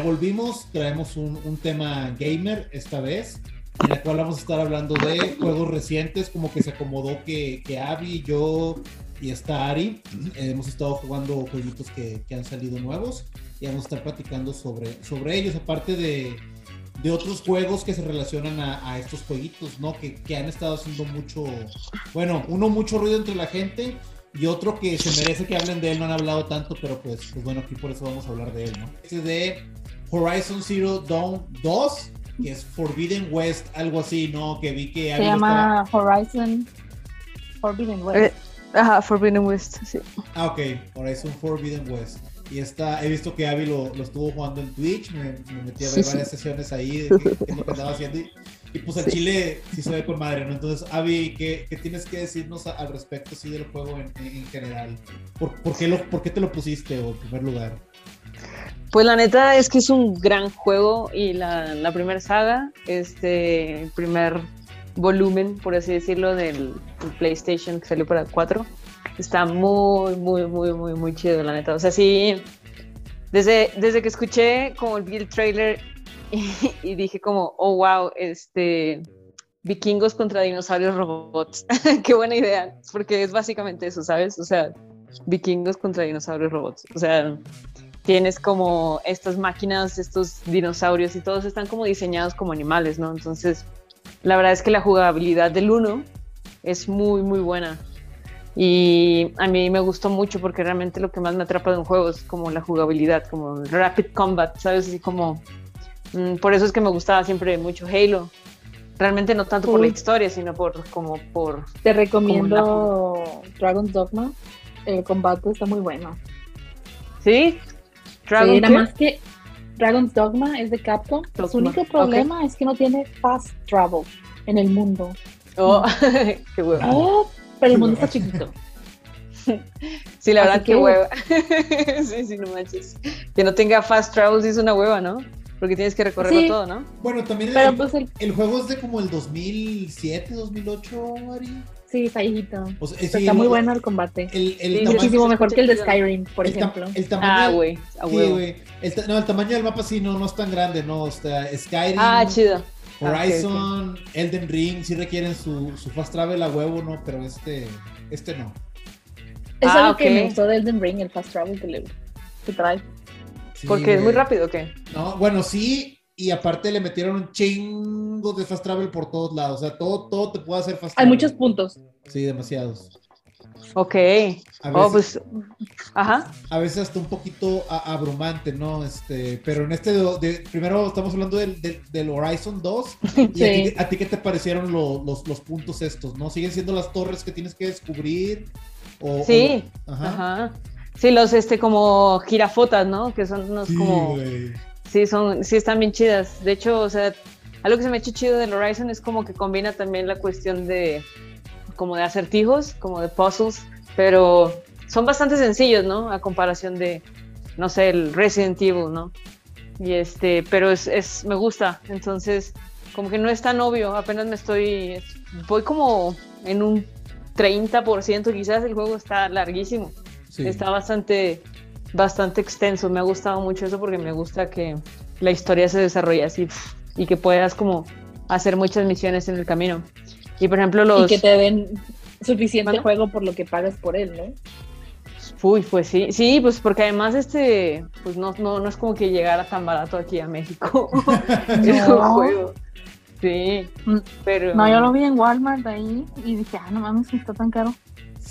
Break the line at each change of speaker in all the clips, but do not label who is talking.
Volvimos, traemos un, un, tema gamer esta vez, en el cual vamos a estar hablando de juegos recientes, como que se acomodó que, que Abby, yo y está Ari. Eh, hemos estado jugando jueguitos que, que, han salido nuevos y vamos a estar platicando sobre, sobre ellos, aparte de, de otros juegos que se relacionan a, a estos jueguitos, ¿no? Que, que, han estado haciendo mucho, bueno, uno mucho ruido entre la gente y otro que se merece que hablen de él, no han hablado tanto, pero pues, pues bueno, aquí por eso vamos a hablar de él, ¿no? Este de Horizon Zero Dawn 2, que es Forbidden West, algo así, ¿no? Que vi que...
Se llama estaba... Horizon Forbidden West. Eh,
ajá, Forbidden West, sí.
Ah, ok, Horizon Forbidden West. Y está, he visto que Abby lo, lo estuvo jugando en Twitch, me, me metí a ver sí, varias sí. sesiones ahí de qué, es lo que andaba haciendo. Y, y pues el sí. Chile sí se ve con madre, ¿no? Entonces, Abby, ¿qué, qué tienes que decirnos al respecto sí, del juego en, en general? ¿Por, por, qué lo, ¿Por qué te lo pusiste o en primer lugar?
Pues la neta es que es un gran juego y la, primera saga, este primer volumen, por así decirlo, del, PlayStation que salió para 4, está muy, muy, muy, muy, muy chido, la neta. O sea, sí, desde, desde que escuché como el trailer y, y dije como, oh, wow, este, vikingos contra dinosaurios robots. Qué buena idea, porque es básicamente eso, ¿sabes? O sea, vikingos contra dinosaurios robots. O sea, tienes como estas máquinas, estos dinosaurios y todos están como diseñados como animales, ¿no? Entonces, la verdad es que la jugabilidad del 1 es muy, muy buena. Y a mí me gustó mucho porque realmente lo que más me atrapa de un juego es como la jugabilidad, como el rapid combat, ¿sabes? Así como... Mmm, por eso es que me gustaba siempre mucho Halo. Realmente no tanto por la historia, sino por como por...
Te recomiendo la... Dragon's Dogma. El combate está muy bueno.
¿Sí?
Dragon sí, nada más que Dragon's Dogma es de Capcom. Dogma. Su único problema okay. es que no tiene fast travel en el mundo.
Oh, qué huevo.
Oh, pero el mundo está chiquito.
Sí, la verdad, que... qué hueva. sí, sí, no manches. Que no tenga fast travel sí es una hueva, ¿no? Porque tienes que recorrerlo sí. todo, ¿no?
Bueno, también el, pues el... el, juego es de como el 2007, 2008, Ari.
Sí, está viejito. O sea, sí, está muy bueno el combate. El, el sí, muchísimo mejor que el de Skyrim, por ejemplo.
el tamaño,
ah, güey.
Sí, güey. no, el tamaño del mapa sí no, no es tan grande, ¿no? O sea, Skyrim.
Ah, chido.
Horizon, okay, okay. Elden Ring, sí requieren su, su fast travel a huevo, ¿no? Pero este, este no.
Es ah, algo okay. que me gustó de Elden Ring, el fast travel que, le, que trae.
Sí, Porque es muy rápido, ¿o qué?
No, bueno, sí, y aparte le metieron un chingo de fast travel por todos lados. O sea, todo, todo te puede hacer fast travel.
Hay muchos puntos.
Sí, demasiados.
Ok.
A
veces, oh, pues, ajá.
A veces hasta un poquito abrumante, ¿no? Este, pero en este, de, de, primero estamos hablando del, del, del Horizon 2. Y sí. a, ti, a, ti, qué te parecieron lo, los, los, puntos estos, no? ¿Siguen siendo las torres que tienes que descubrir?
O, sí. O, ajá. ajá. Sí, los, este, como girafotas, ¿no? Que son unos
sí,
como...
Wey.
Sí, son, sí están bien chidas. De hecho, o sea, algo que se me ha hecho chido del Horizon es como que combina también la cuestión de como de acertijos, como de puzzles, pero son bastante sencillos, ¿no? A comparación de, no sé, el Resident Evil, ¿no? Y este, pero es, es me gusta, entonces como que no es tan obvio, apenas me estoy, voy como en un 30% quizás, el juego está larguísimo, sí. está bastante, bastante extenso, me ha gustado mucho eso porque me gusta que la historia se desarrolle así y que puedas como hacer muchas misiones en el camino. Y por ejemplo los...
Y que te den suficiente ¿Bueno? juego por lo que pagas por él, ¿no?
Uy, pues sí, sí, pues porque además este, pues no, no, no es como que llegara tan barato aquí a México
no.
juego. Sí, pero...
No, yo lo vi en Walmart ahí y dije, ah, no mames, está tan caro.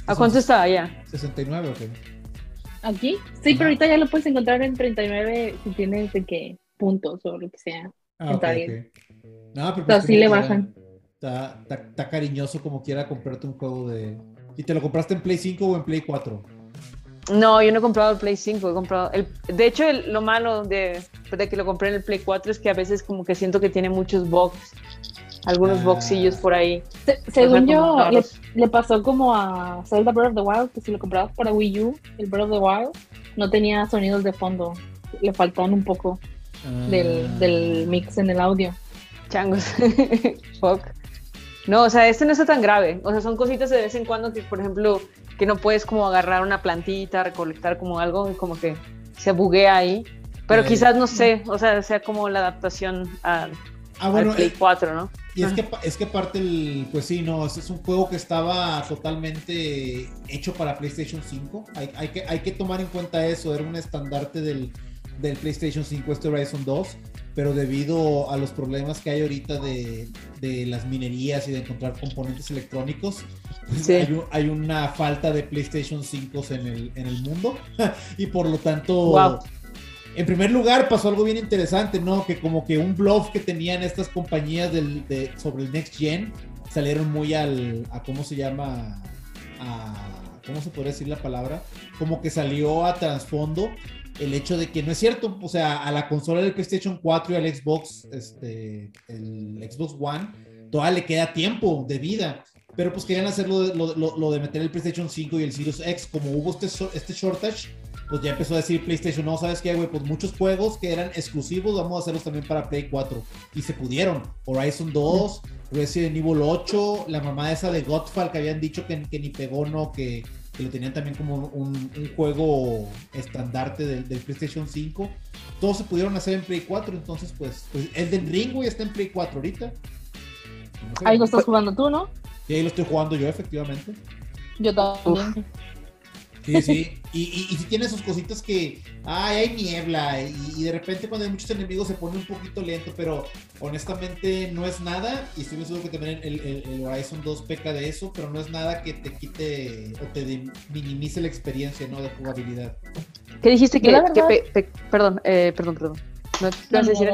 ¿A cuánto está allá?
69 o qué?
¿Aquí? Sí, Ajá. pero ahorita ya lo puedes encontrar en 39 si tienes de qué puntos o lo que sea.
Ah, está okay, bien. Okay. No, pero
pues así le bajan.
Está, está, está, cariñoso como quiera comprarte un juego de... ¿Y te lo compraste en Play 5 o en Play 4?
No, yo no he comprado el Play 5, he comprado... El, de hecho, el, lo malo de, de, que lo compré en el Play 4 es que a veces como que siento que tiene muchos bugs, algunos ah. boxillos por ahí.
Se, según yo, le, le, pasó como a Zelda Breath of the Wild, que si lo comprabas para Wii U, el Breath of the Wild, no tenía sonidos de fondo, le faltaban un poco ah. del, del mix en el audio.
Changos, fuck. No, o sea, este no está tan grave. O sea, son cositas de vez en cuando que, por ejemplo, que no puedes como agarrar una plantita, recolectar como algo y como que se buguea ahí. Pero quizás, no sé, o sea, sea como la adaptación a, ah, bueno, Play 4, ¿no?
Y es que, es que parte el, pues sí, no, es un juego que estaba totalmente hecho para PlayStation 5. Hay, hay, que, hay que tomar en cuenta eso, era un estandarte del, del PlayStation 5, este Horizon 2 pero debido a los problemas que hay ahorita de, de las minerías y de encontrar componentes electrónicos, pues hay, una falta de PlayStation 5 en el, en el mundo y por lo tanto... En primer lugar, pasó algo bien interesante, ¿no? Que como que un bluff que tenían estas compañías sobre el Next Gen salieron muy al, a cómo se llama, a, ¿cómo se podría decir la palabra? Como que salió a trasfondo el hecho de que no es cierto, o sea, a la consola del PlayStation 4 y al Xbox, este, el Xbox One, todavía le queda tiempo de vida. Pero pues querían hacer lo, lo, de meter el PlayStation 5 y el Series X. Como hubo este, este shortage, pues ya empezó a decir PlayStation, no, ¿sabes qué, güey? Pues muchos juegos que eran exclusivos, vamos a hacerlos también para Play 4. Y se pudieron. Horizon 2, Resident Evil 8, la mamá esa de Godfall que habían dicho que, que ni pegó, no, que que lo tenían también como un, juego estandarte del, PlayStation 5. Todos se pudieron hacer en Play 4, entonces pues, pues el del Ringo ya está en Play 4 ahorita.
Ahí lo estás jugando tú, ¿no?
Sí, ahí lo estoy jugando yo, efectivamente.
Yo también.
Sí, sí. Y, y, si tiene sus cositas que, ay, hay niebla y, de repente cuando hay muchos enemigos se pone un poquito lento, pero honestamente no es nada y estoy seguro que también el, el, Horizon 2 peca de eso, pero no es nada que te quite o te minimice la experiencia, ¿no? De jugabilidad.
¿Qué dijiste que, perdón, eh, perdón, perdón. ¿No,
no, decir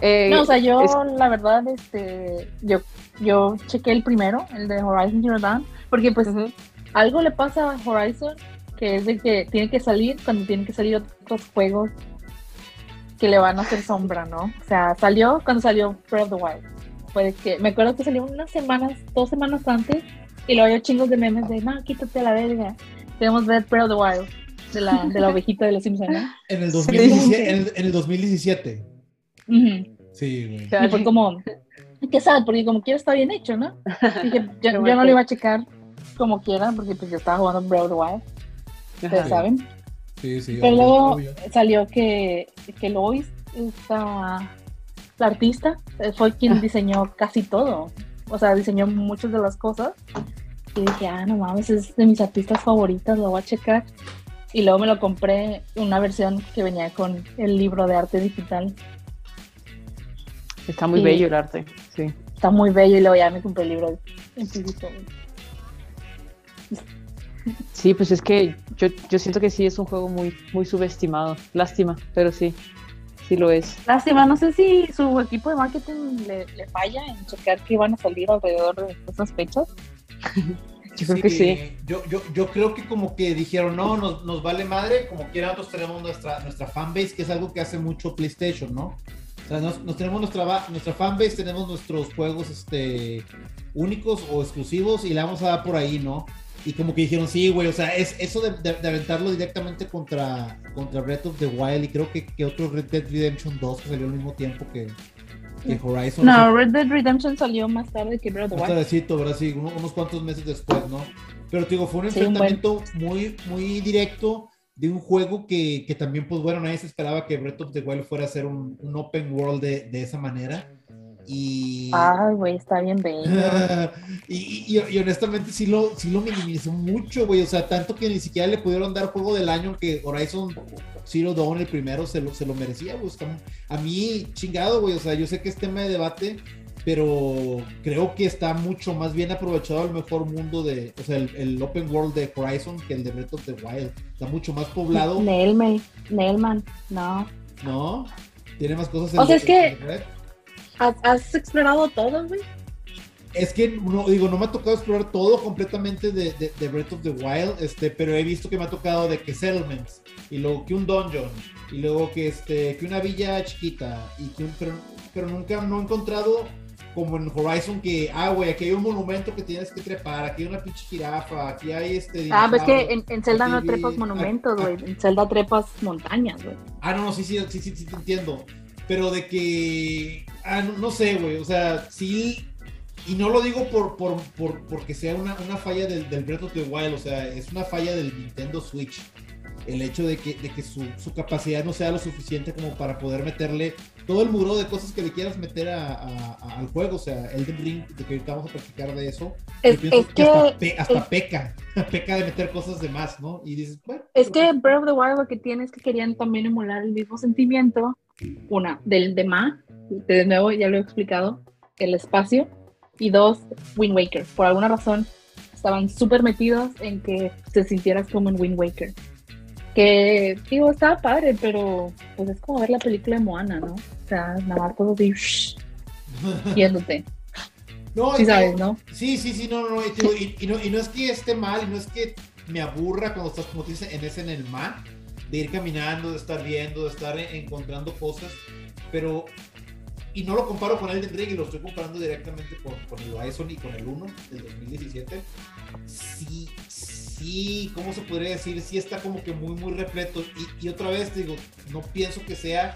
eh, no, o sea, yo la verdad, este, yo, yo chequé el primero, el de Horizon Zero Dawn, porque pues algo le pasa a Horizon que es de que tiene que salir cuando tienen que salir otros juegos que le van a hacer sombra, ¿no? O sea, salió cuando salió Breath of the Wild. Fue que, me acuerdo que salió unas semanas, dos semanas antes, y luego había chingos de memes de, no, quítate a la verga, queremos ver Breath of the Wild, de la, de la ovejita de los Simpsons, ¿no?
En el 2017. En el, 2017. Sí, güey.
Y fue como, qué sad, porque como quiera está bien hecho, ¿no? Dije, yo, yo no lo iba a checar como quieran, porque pues yo estaba jugando Breath Wild, ustedes saben.
Sí, sí.
Pero luego salió que, que Lois, esta, la artista, eh, fue quien ah. diseñó casi todo. O sea, diseñó muchas de las cosas. Y dije, ah, no mames, es de mis artistas favoritas, lo voy a checar. Y luego me lo compré, una versión que venía con el libro de arte digital.
Está muy bello el arte, sí.
Está muy bello y luego ya me compré el libro.
Sí, pues es que yo, yo siento que sí es un juego muy, muy subestimado. Lástima, pero sí, sí lo es.
Lástima, no sé si su equipo de marketing le, falla en checar que van a salir alrededor de esas fechas.
yo creo que sí.
Yo, yo, yo creo que como que dijeron, no, nos, nos vale madre, como quiera nosotros tenemos nuestra, nuestra fanbase, que es algo que hace mucho PlayStation, ¿no? O sea, nos, tenemos nuestra, nuestra fanbase, tenemos nuestros juegos este, únicos o exclusivos y la vamos a dar por ahí, ¿no? Y como que dijeron, sí, güey, o sea, es eso de, de, aventarlo directamente contra, contra Breath of the Wild y creo que, que otro Red Dead Redemption 2 que salió al mismo tiempo que, que Horizon.
No, Red Dead Redemption salió más tarde que Breath of the Wild.
Tardecito, ¿verdad? Sí, unos, cuantos meses después, ¿no? Pero te digo, fue un enfrentamiento muy, muy directo de un juego que, que, también, pues bueno, nadie se esperaba que Breath of the Wild fuera a ser un, un open world de, de esa manera. Y...
Ay, güey, está bien bello.
y, y, honestamente sí lo, sí lo minimizó mucho, güey. O sea, tanto que ni siquiera le pudieron dar juego del año que Horizon Zero Dawn, el primero, se lo, se lo merecía, güey. A mí, chingado, güey. O sea, yo sé que es tema de debate, pero creo que está mucho más bien aprovechado el mejor mundo de, o sea, el, open world de Horizon que el de Breath of the Wild. Está mucho más poblado.
Nailman, Nailman, no.
No, tiene más cosas. En
o sea, es que... ¿Has, explorado todo, güey?
Es que, no, digo, no me ha tocado explorar todo completamente de, de, Breath of the Wild, este, pero he visto que me ha tocado de que settlements, y luego que un dungeon, y luego que, este, que una villa chiquita, y que pero, pero nunca no he encontrado como en Horizon que, ah, güey, aquí hay un monumento que tienes que trepar, aquí hay una pinche jirafa, aquí hay este...
Ah, ves que en, en Zelda no trepas monumentos, güey, en Zelda trepas montañas, güey.
Ah, no, no, sí, sí, sí, sí, sí, te entiendo pero de que, ah, no, sé, güey, o sea, sí, y no lo digo por, por, por porque sea una, una falla del, del, Breath of the Wild, o sea, es una falla del Nintendo Switch. el hecho de que, de que su, su, capacidad no sea lo suficiente como para poder meterle todo el muro de cosas que le quieras meter a, al juego. O sea, Elden Ring, de que ahorita vamos a practicar de eso,
es, que,
hasta, peca, peca de meter cosas de más, ¿no? Y dices, bueno.
Es que Breath of the Wild lo que tiene es que querían también emular el mismo sentimiento, una, del de Ma, de nuevo ya lo he explicado, el espacio, y dos, Wind Waker. Por alguna razón estaban súper metidos en que te sintieras como en Wind Waker. Que, digo, estaba padre, pero pues es como ver la película de Moana, ¿no? O sea, nada más todo así, viéndote.
No, sí, sabes, ¿no? Sí, sí, sí, no, no, y, y, no, y no es que esté mal, y no es que me aburra cuando estás, como te dices, en ese en el mar, de ir caminando, de estar viendo, de estar encontrando cosas, pero y no lo comparo con Elden Ring y lo estoy comparando directamente con, con el Horizon y con el 1 del 2017. Sí, sí, ¿cómo se podría decir? Sí está como que muy, muy repleto. Y, y otra vez digo, no pienso que sea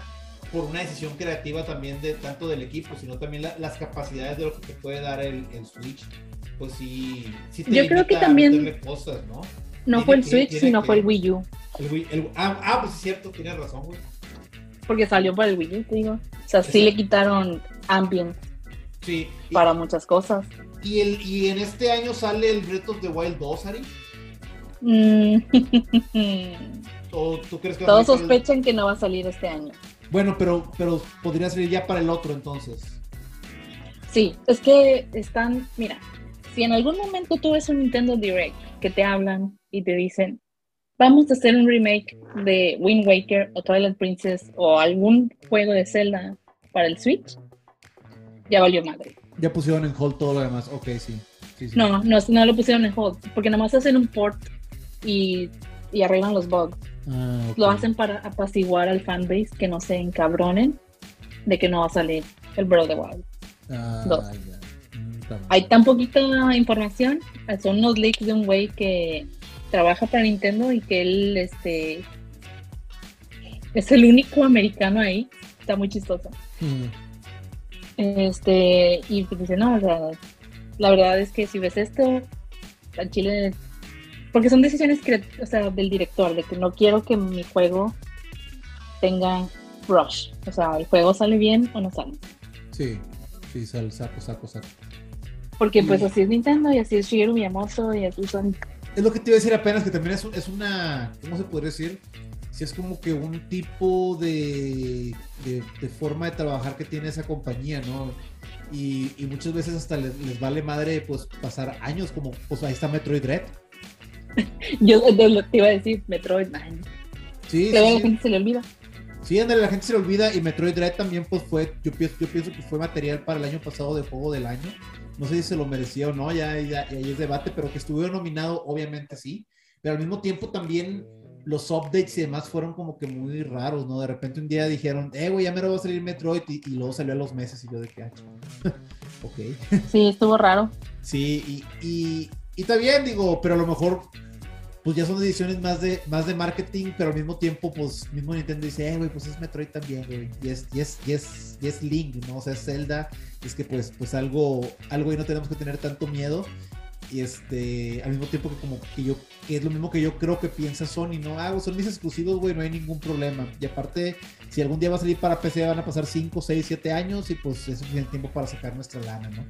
por una decisión creativa también de tanto del equipo, sino también las capacidades de lo que te puede dar el, el Switch. Pues sí, sí
te Yo creo que también cosas, ¿no? No fue el Switch, sino fue el Wii U.
El ah, ah, pues es cierto, tienes razón, güey
porque salió para el Wii U, te digo. O sea, sí le quitaron ambient
sí.
para muchas cosas.
¿Y, el, ¿Y en este año sale el Breath of the Wild 2, Ari?
Mm. tú crees que Todos sospechan que no va a salir este año.
Bueno, pero, pero podría salir ya para el otro entonces.
Sí, es que están, mira, si en algún momento tú ves un Nintendo Direct que te hablan y te dicen, vamos a hacer un remake de Wind Waker o Twilight Princess o algún juego de Zelda para el Switch, ya valió madre.
Ya pusieron en hold todo lo demás, ok, sí.
No, no, no lo pusieron en hold, porque nada más hacen un port y, y arreglan los bugs. Ah, lo hacen para apaciguar al fanbase, que no se encabronen de que no va a salir el Breath of the Wild. Ah, mm, Hay tan poquita información, son unos leaks de un güey que trabaja para Nintendo y que él este es el único americano ahí. Está muy chistoso. Mm. Este, y pues dice, no, o sea, la verdad es que si ves esto, en Chile, porque son decisiones o sea, del director, de que no quiero que mi juego tenga rush. O sea, el juego sale bien o no sale.
Sí, sí, sale, saco, saco, saco.
Porque pues así es Nintendo y así es Shigeru Miyamoto y así son
es lo que te iba a decir apenas, que también es, es una, ¿cómo se podría decir? Si es como que un tipo de, de, forma de trabajar que tiene esa compañía, ¿no? Y, y muchas veces hasta les, les, vale madre pues pasar años, como pues ahí está Metroid Red.
Yo te iba a decir, Metroid, man. Sí, sí, la gente se le olvida.
Sí, a la gente se le olvida y Metroid Red también pues fue, yo pienso, yo pienso que fue material para el año pasado de juego del año no sé si se lo merecía o no, ya, ya, ahí es debate, pero que estuvo nominado, obviamente sí. Pero al mismo tiempo también los updates y demás fueron como que muy raros, ¿no? De repente un día dijeron, eh, güey, ya me va a salir Metroid y, luego salió a los meses y yo de qué hacho. ok.
Sí, estuvo raro.
Sí, y, y, y está bien, digo, pero a lo mejor pues ya son ediciones más de, más de marketing, pero al mismo tiempo, pues mismo Nintendo dice, eh, güey, pues es Metroid también, güey, y es, y es, y es, y es Link, ¿no? O sea, es Zelda, es que pues, pues algo, algo y no tenemos que tener tanto miedo. Y este, al mismo tiempo que como que yo, que es lo mismo que yo creo que piensa Sony, ¿no? Ah, son mis exclusivos, güey, no hay ningún problema. Y aparte, si algún día va a salir para PC, van a pasar 5, 6, 7 años y pues es suficiente tiempo para sacar nuestra lana, ¿no?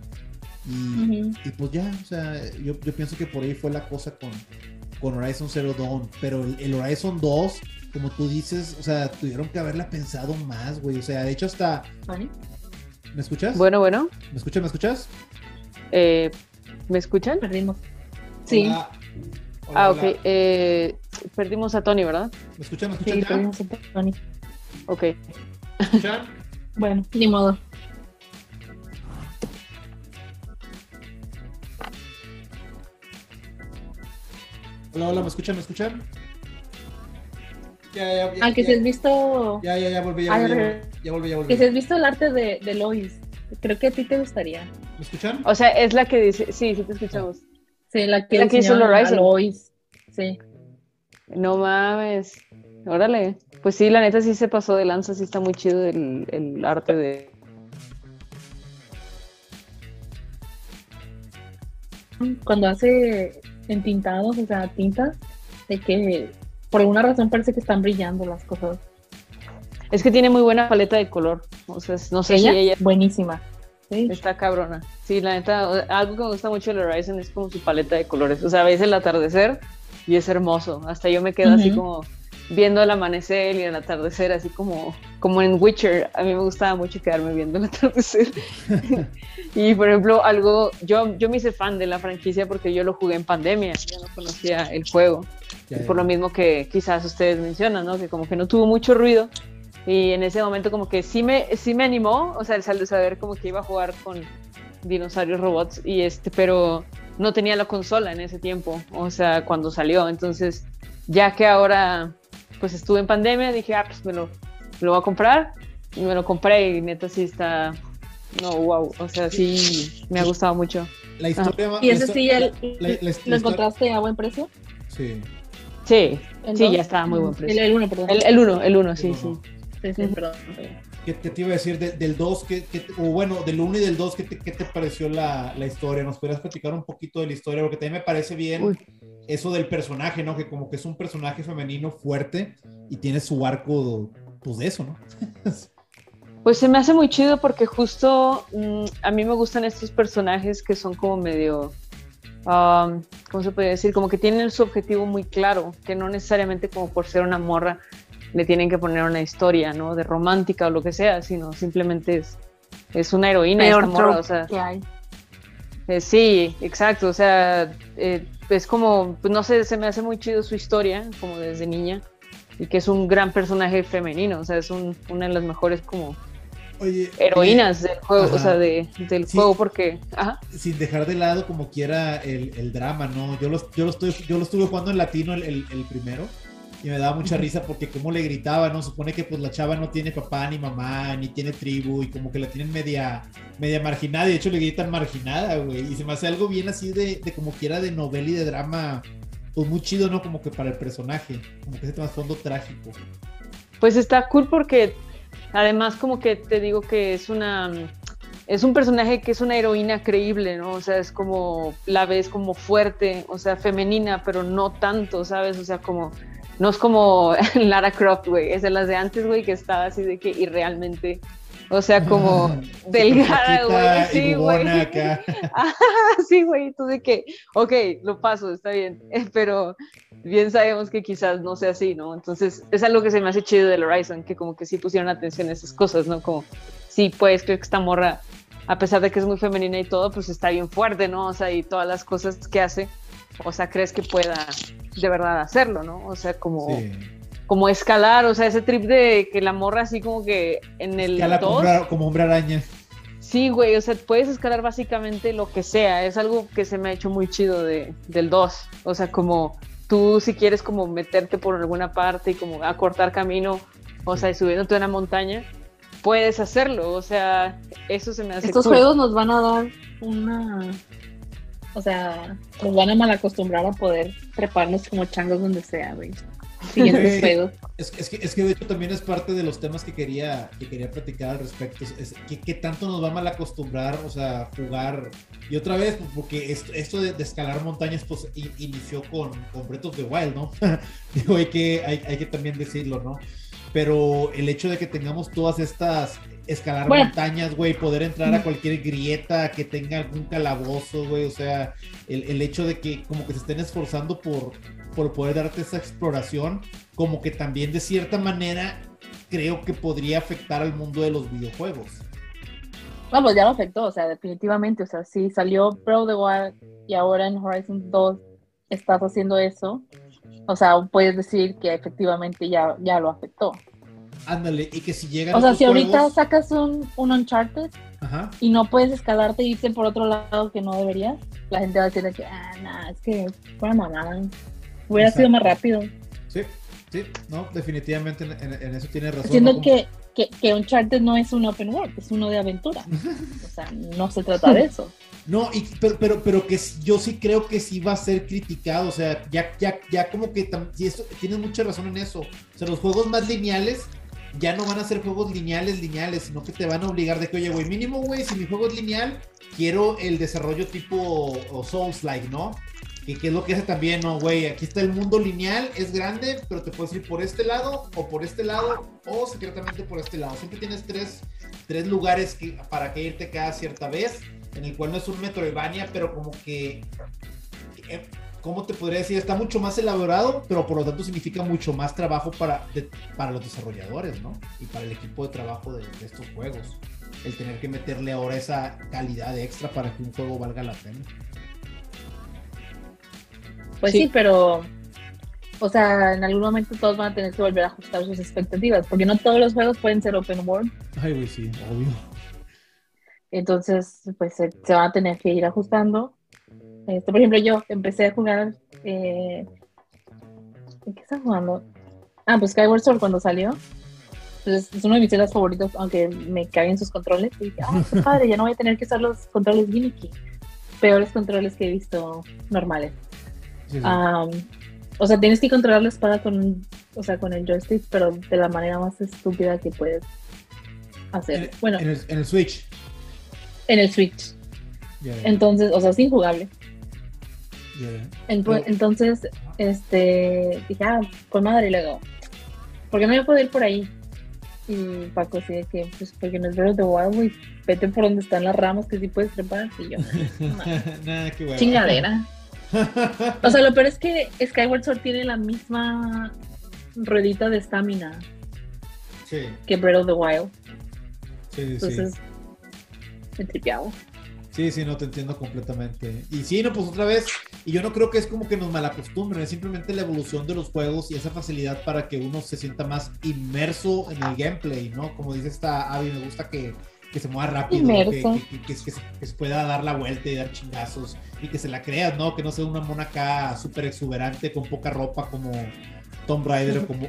Y, y pues ya, o sea, yo, yo, pienso que por ahí fue la cosa con, con Horizon Zero Dawn, pero el, Horizon 2, como tú dices, o sea, tuvieron que haberla pensado más, güey. O sea, de hecho hasta... ¿Me escuchas?
Bueno, bueno.
¿Me escuchas? ¿Me escuchas?
Eh, ¿Me escuchan?
Perdimos. Sí.
ah, ok. Eh, perdimos a Tony, ¿verdad?
¿Me escuchan? ¿Me escuchan?
Sí, perdimos a Tony.
Ok.
¿Me escuchan?
bueno, ni modo.
Hola, hola, ¿me escuchan? ¿Me escuchan?
Ya, ya, ya. Ah, que si has visto.
Ya, ya, ya volví, ya volví, ya volví, ya volví.
Que si has visto el arte de, de Lois. Creo que a ti te gustaría.
¿Me escuchan?
O sea, es la que dice. Sí, sí te escuchamos.
Sí, la que, la que hizo Lois. Sí.
No mames. Órale. Pues sí, la neta sí se pasó de lanza, sí está muy chido el, el arte de.
Cuando hace entintados, o sea, tintas, de que por alguna razón parece que están brillando las cosas.
Es que tiene muy buena paleta de color. O sea, no sé
¿Ella?
si ella
Buenísima. Sí.
está cabrona. Sí, la neta, algo que me gusta mucho de Horizon es como su paleta de colores. O sea, ves el atardecer y es hermoso. Hasta yo me quedo así como viendo el amanecer y el atardecer, así como, como en Witcher. A mí me gustaba mucho quedarme viendo el atardecer. y por ejemplo, algo, yo, yo me hice fan de la franquicia porque yo lo jugué en pandemia, yo no conocía el juego.
Ya,
Y por lo mismo que quizás ustedes mencionan, ¿no? Que como que no tuvo mucho ruido. Y en ese momento como que sí me, sí me animó, o sea, el sal- saber como que iba a jugar con dinosaurios robots, y este, pero no tenía la consola en ese tiempo, o sea, cuando salió. Entonces, ya que ahora pues estuve en pandemia, dije, ah, pues me lo, me lo voy a comprar. Y me lo compré y neta sí está... No, wow, o sea, sí me ha gustado mucho.
La historia
¿Y ese sí ya lo encontraste a buen precio?
Sí.
Sí,
¿El
sí, ya estaba a muy buen
El,
precio.
el uno, perdón.
El, el uno, el uno, sí,
El
sí.
Sí, sí, perdón.
¿Qué, te iba a decir de- del 2? ¿qué, qué te- o bueno, del 1 y del 2, ¿qué te, qué te pareció la, la historia? ¿Nos podrías platicar un poquito de la historia? Porque también me parece bien
Uy.
eso del personaje, ¿no? Que como que es un personaje femenino fuerte y tiene su arco, pues de eso, ¿no?
Pues se me hace muy chido porque justo mm, a mí me gustan estos personajes que son como medio, um, ¿cómo se puede decir? Como que tienen su objetivo muy claro, que no necesariamente como por ser una morra le tienen que poner una historia, ¿no? De romántica o lo que sea, sino simplemente es, es una heroína esta
Peor
morra,
trope
o sea,
que hay.
eh, sí, exacto, o sea, eh, es como, pues no sé, se me hace muy chido su historia, como desde niña, y que es un gran personaje femenino, o sea, es un- una de las mejores como
Oye,
heroínas del juego,
Ajá.
o sea, de, del
Sí.
juego, porque, ajá,
eh, sin dejar de lado como quiera el, el drama, ¿no? Yo lo, yo, lo estoy, yo lo estuve jugando en latino el, el- el primero y me daba mucha risa porque como le gritaba, ¿no? Supone que pues la chava no tiene papá ni mamá, ni tiene tribu y como que la tienen media, media marginada y de hecho le gritan marginada, güey. Y se me hace algo bien así de, de como quiera de novela y de drama, pues muy chido, ¿no? Como que para el personaje, como que ese trasfondo trágico.
pues está cool porque además como que te digo que es una es un personaje que es una heroína creíble, ¿no? O sea, es como la ves como fuerte, o sea, femenina, pero no tanto, ¿sabes? O sea, como no es como Lara Croft, güey, es de las de antes, güey, que estaba así de que irrealmente o sea, como delgada, güey.
Y
Sí, güey. Ah, sí, güey, tú de que, ok, lo paso, está bien, pero bien sabemos que quizás no sea así, ¿no? Entonces, es algo que se me hace chido del Horizon, que como que sí pusieron atención a esas cosas, ¿no? Como, sí, pues creo que esta morra, a pesar de que es muy femenina y todo, pues está bien fuerte, ¿no? O sea, y todas las cosas que hace, o sea, crees que pueda de verdad hacerlo, ¿no? O sea, como,
Sí.
como escalar, o sea, ese trip de que la morra así como que en el
Escala como
2...
hombre, como hombre araña.
Sí, güey, o sea, puedes escalar básicamente lo que sea. Es algo que se me ha hecho muy chido de, del 2. O sea, como tú si quieres como meterte por alguna parte y como acortar camino, o sea, y subiéndote a una montaña, puedes hacerlo. O sea, eso se me hace
Estos
cool.
juegos nos van a dar una. O sea, nos van a malacostumbrar a poder treparnos como changos donde sea, güey. Siguientes juegos.
Es, es que, es que de hecho también es parte de los temas que quería, que quería platicar al respecto. Es, es que, que tanto nos va a mal acostumbrar, o sea, jugar. Y otra vez, pues, porque esto, esto de, de escalar montañas, pues in- inició con, con Breath of the Wild, ¿no? Digo, hay que, hay, hay que también decirlo, ¿no? Pero el hecho de que tengamos todas estas escalar
Bueno.
montañas, güey, poder entrar a cualquier grieta que tenga algún calabozo, güey, o sea, el, el hecho de que como que se estén esforzando por, por poder darte esa exploración, como que también de cierta manera creo que podría afectar al mundo de los videojuegos.
No, pues ya lo afectó, o sea, definitivamente. O sea, si salió Pro the Wild y ahora en Horizon 2 estás haciendo eso, o sea, puedes decir que efectivamente ya, ya lo afectó.
Ándale, y que si llegan
O sea, si ahorita sacas un, un Uncharted
Ajá.
y no puedes escalarte e irte por otro lado que no deberías, la gente va a decir de que, ah, no, es que fuera mamada. Hubiera
Exacto.
sido más rápido.
Sí, sí, no, definitivamente en, en- en eso tiene razón.
Siendo
¿no?
que, que, que Uncharted no es un open world, es uno de aventura. O sea, no se trata de eso.
No, y, pero, pero, pero que yo sí creo que sí va a ser criticado, o sea, ya, ya, ya como que, tam- y esto, tienes mucha razón en eso, o sea, los juegos más lineales ya no van a ser juegos lineales, lineales, sino que te van a obligar de que, oye, güey, mínimo, güey, si mi juego es lineal, quiero el desarrollo tipo Souls-like, ¿no? Que, es lo que hace también, no, güey, aquí está el mundo lineal, es grande, pero te puedes ir por este lado, o por este lado, o secretamente por este lado. Siempre tienes tres, tres lugares que, para que irte cada cierta vez, en el cual no es un Metroidvania, pero como que... Eh, ¿Cómo te podría decir? Está mucho más elaborado, pero por lo tanto significa mucho más trabajo para, para los desarrolladores, ¿no? Y para el equipo de trabajo de, de estos juegos. El tener que meterle ahora esa calidad extra para que un juego valga la pena.
Pues sí. pero, o sea, en algún momento todos van a tener que volver a ajustar sus expectativas, porque no todos los juegos pueden ser open world.
Ay, güey, sí, obvio.
Entonces, pues se, van a tener que ir ajustando. Este, por ejemplo, yo empecé a jugar. Eh, ¿Qué estás jugando? Ah, pues Skyward Sword cuando salió. Pues es uno de mis juegos favoritos, aunque me caen sus controles. Y dije, ah, qué padre, ya no voy a tener que usar los controles gimmicky. Peores controles que he visto normales o sea, tienes que controlar la espada con, o sea, con el joystick, pero de la manera más estúpida que puedes hacer. bueno,
en el, Switch.
En el Switch. Entonces, o sea, es injugable. Entonces, este, dije, ah, con madre, y luego, ¿por qué no voy a poder ir por ahí? Y Paco sigue que, pues, porque no es Breath of the Wild, vete por donde están las ramas que sí puedes trepar. Y yo, Nada, qué Chingadera o sea, lo peor es que Skyward Sword tiene la misma ruedita de estamina que Breath of the Wild. Sí, Entonces, sí. tripiado.
Sí, sí, no te entiendo completamente. Y sí, no, pues otra vez, y yo no creo que es como que nos malacostumbren, es simplemente la evolución de los juegos y esa facilidad para que uno se sienta más inmerso en el gameplay, ¿no? Como dice esta Avi, me gusta que que se mueva rápido, que, se pueda dar la vuelta y dar chingazos y que se la creas, ¿no? Que no sea una mona acá súper exuberante con poca ropa como Tomb Raider o como,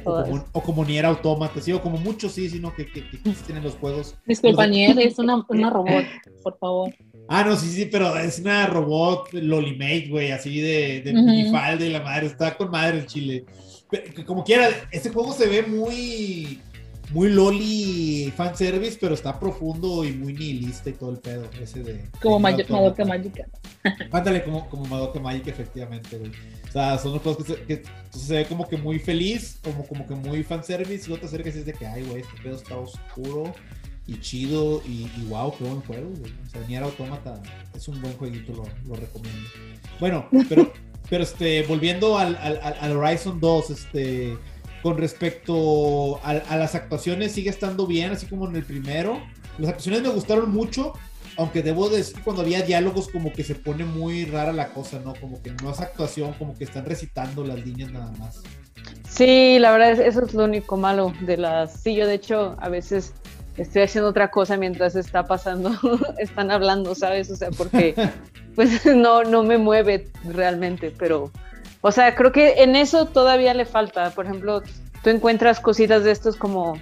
o como, Nier Automata, sí, o como muchos sí, sino que, que, existen en los juegos.
Disculpa, Nier es una, una robot, por favor.
Ah, no, sí, sí, pero es una robot Lolimate, güey, así de, de uh y la madre, está con madre el chile. como quiera, este juego se ve muy muy loli fanservice, pero está profundo y muy nihilista y todo el pedo. Ese de.
Como Madoka Magica.
Ándale, como, como Madoka Magica, efectivamente, güey. O sea, son los juegos que, se, se, ve como que muy feliz, como, como que muy fanservice, y otra serie que es de que, ay, güey, este pedo está oscuro y chido y, y wow, qué buen juego, güey. O sea, Nier Automata es un buen jueguito, lo, lo recomiendo. Bueno, pero, pero este, volviendo al, al, al Horizon 2, este con respecto a, las actuaciones sigue estando bien, así como en el primero. Las actuaciones me gustaron mucho, aunque debo decir cuando había diálogos como que se pone muy rara la cosa, ¿no? Como que no es actuación, como que están recitando las líneas nada más.
Sí, la verdad es, eso es lo único malo de las... Sí, yo de hecho a veces estoy haciendo otra cosa mientras está pasando, están hablando, ¿sabes? O sea, porque pues no, no me mueve realmente, pero o sea, creo que en eso todavía le falta. Por ejemplo, tú encuentras cositas de estos como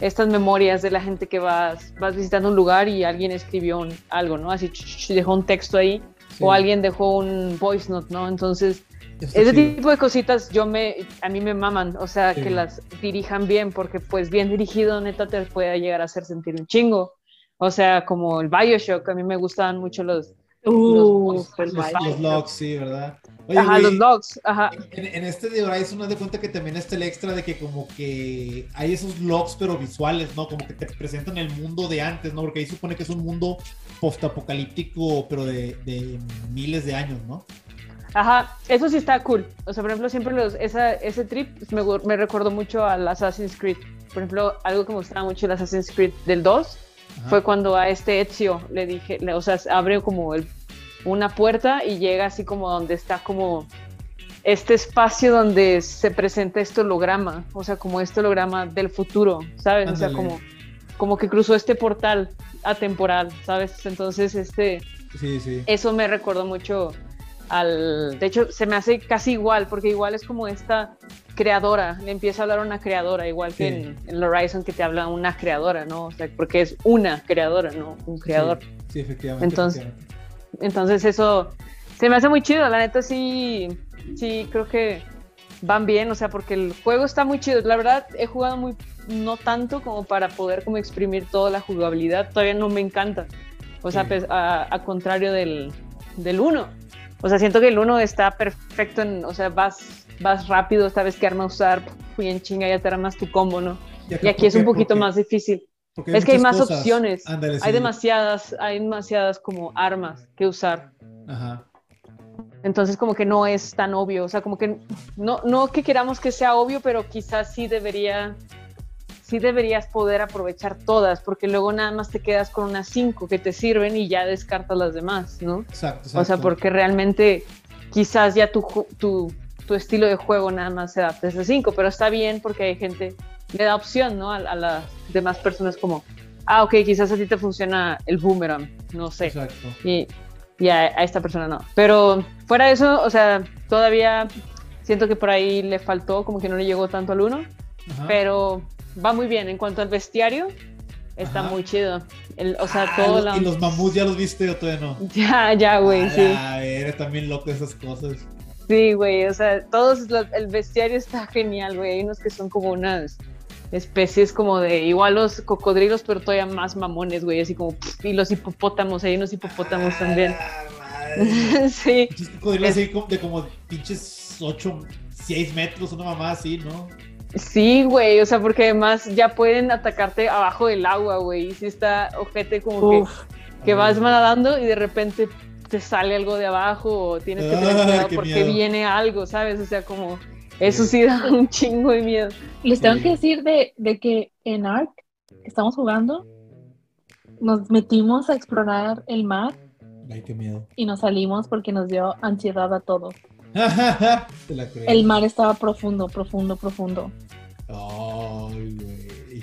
estas memorias de la gente que vas, vas visitando un lugar y alguien escribió algo, ¿no? Así dejó un texto ahí o alguien dejó un voice note, ¿no? Entonces, ese tipo de cositas yo me, a mí me maman, o sea, que las dirijan bien, porque pues bien dirigido neta te puede llegar a hacer sentir un chingo. O sea, como el Bioshock, a mí me gustaban mucho los...
Uh,
los, los logs, sí, ¿verdad?
ajá, los logs, ajá.
En, este de Horizon no de cuenta que también está el extra de que como que hay esos logs pero visuales, ¿no? Como que te presentan el mundo de antes, ¿no? Porque ahí supone que es un mundo postapocalíptico pero de, miles de años, ¿no?
Ajá, eso sí está cool. O sea, por ejemplo, siempre los, esa, ese trip me, me recordó mucho al Assassin's Creed. Por ejemplo, algo que me gustaba mucho el Assassin's Creed del 2 fue cuando a este Ezio le dije, o sea, abrió como el una puerta y llega así como donde está como este espacio donde se presenta este holograma, o sea, como este holograma del futuro, ¿sabes? O sea, como, como que cruzó este portal atemporal, ¿sabes? Entonces, este,
sí, sí.
eso me recordó mucho al, de hecho, se me hace casi igual, porque igual es como esta creadora, le empieza a hablar una creadora, igual que en, en, Horizon que te habla una creadora, ¿no? O sea, porque es una creadora, ¿no? Un creador.
Sí, efectivamente.
Entonces, entonces eso se me hace muy chido, la neta sí, sí creo que van bien, o sea, porque el juego está muy chido. La verdad he jugado muy, no tanto como para poder como exprimir toda la jugabilidad, todavía no me encanta. O sea, pues, a, contrario del, del 1, O sea, siento que el 1 está perfecto en, o sea, vas, vas rápido, esta vez que arma usar, fui en chinga, ya te armas tu combo, ¿no? Y aquí es un poquito más difícil. Es que hay más opciones. hay demasiadas, hay demasiadas como armas que usar. Ajá. Entonces como que no es tan obvio, o sea, como que no, no que queramos que sea obvio, pero quizás sí debería, sí deberías poder aprovechar todas, porque luego nada más te quedas con unas cinco que te sirven y ya descartas las demás, ¿no? Exacto, exacto. O sea, porque realmente quizás ya tu, tu, tu estilo de juego nada más se adapta a esas cinco, pero está bien porque hay gente, le da opción, ¿no? A, a las demás personas como, ah, ok, quizás a ti te funciona el boomerang, no sé. Exacto. Y, y a, esta persona no. Pero fuera de eso, o sea, todavía siento que por ahí le faltó, como que no le llegó tanto al uno, pero va muy bien. En cuanto al bestiario, está muy chido. o sea, ah, todo
¿Y los mamuts ya los viste o todavía no?
Ya, ya, güey, sí.
Eres también loco esas cosas.
Sí, güey, o sea, todos, el bestiario está genial, güey. Hay unos que son como unas especies como de igual los cocodrilos, pero todavía más mamones, güey, así como y los hipopótamos, hay unos hipopótamos también.
Ah, sí. Cocodrilos así de como pinches 8, 6 metros, una mamá así, ¿no?
Sí, güey, o sea, porque además ya pueden atacarte abajo del agua, güey. Y si está ojete como que, que vas nadando y de repente te sale algo de abajo o tienes que tener cuidado porque viene algo, ¿sabes? O sea, como eso sí da un chingo de miedo.
Les tengo que decir de, de que en Ark, que estamos jugando, nos metimos a explorar el mar.
Ay, qué miedo.
Y nos salimos porque nos dio ansiedad a todos. el mar estaba profundo, profundo, profundo. Ay, güey.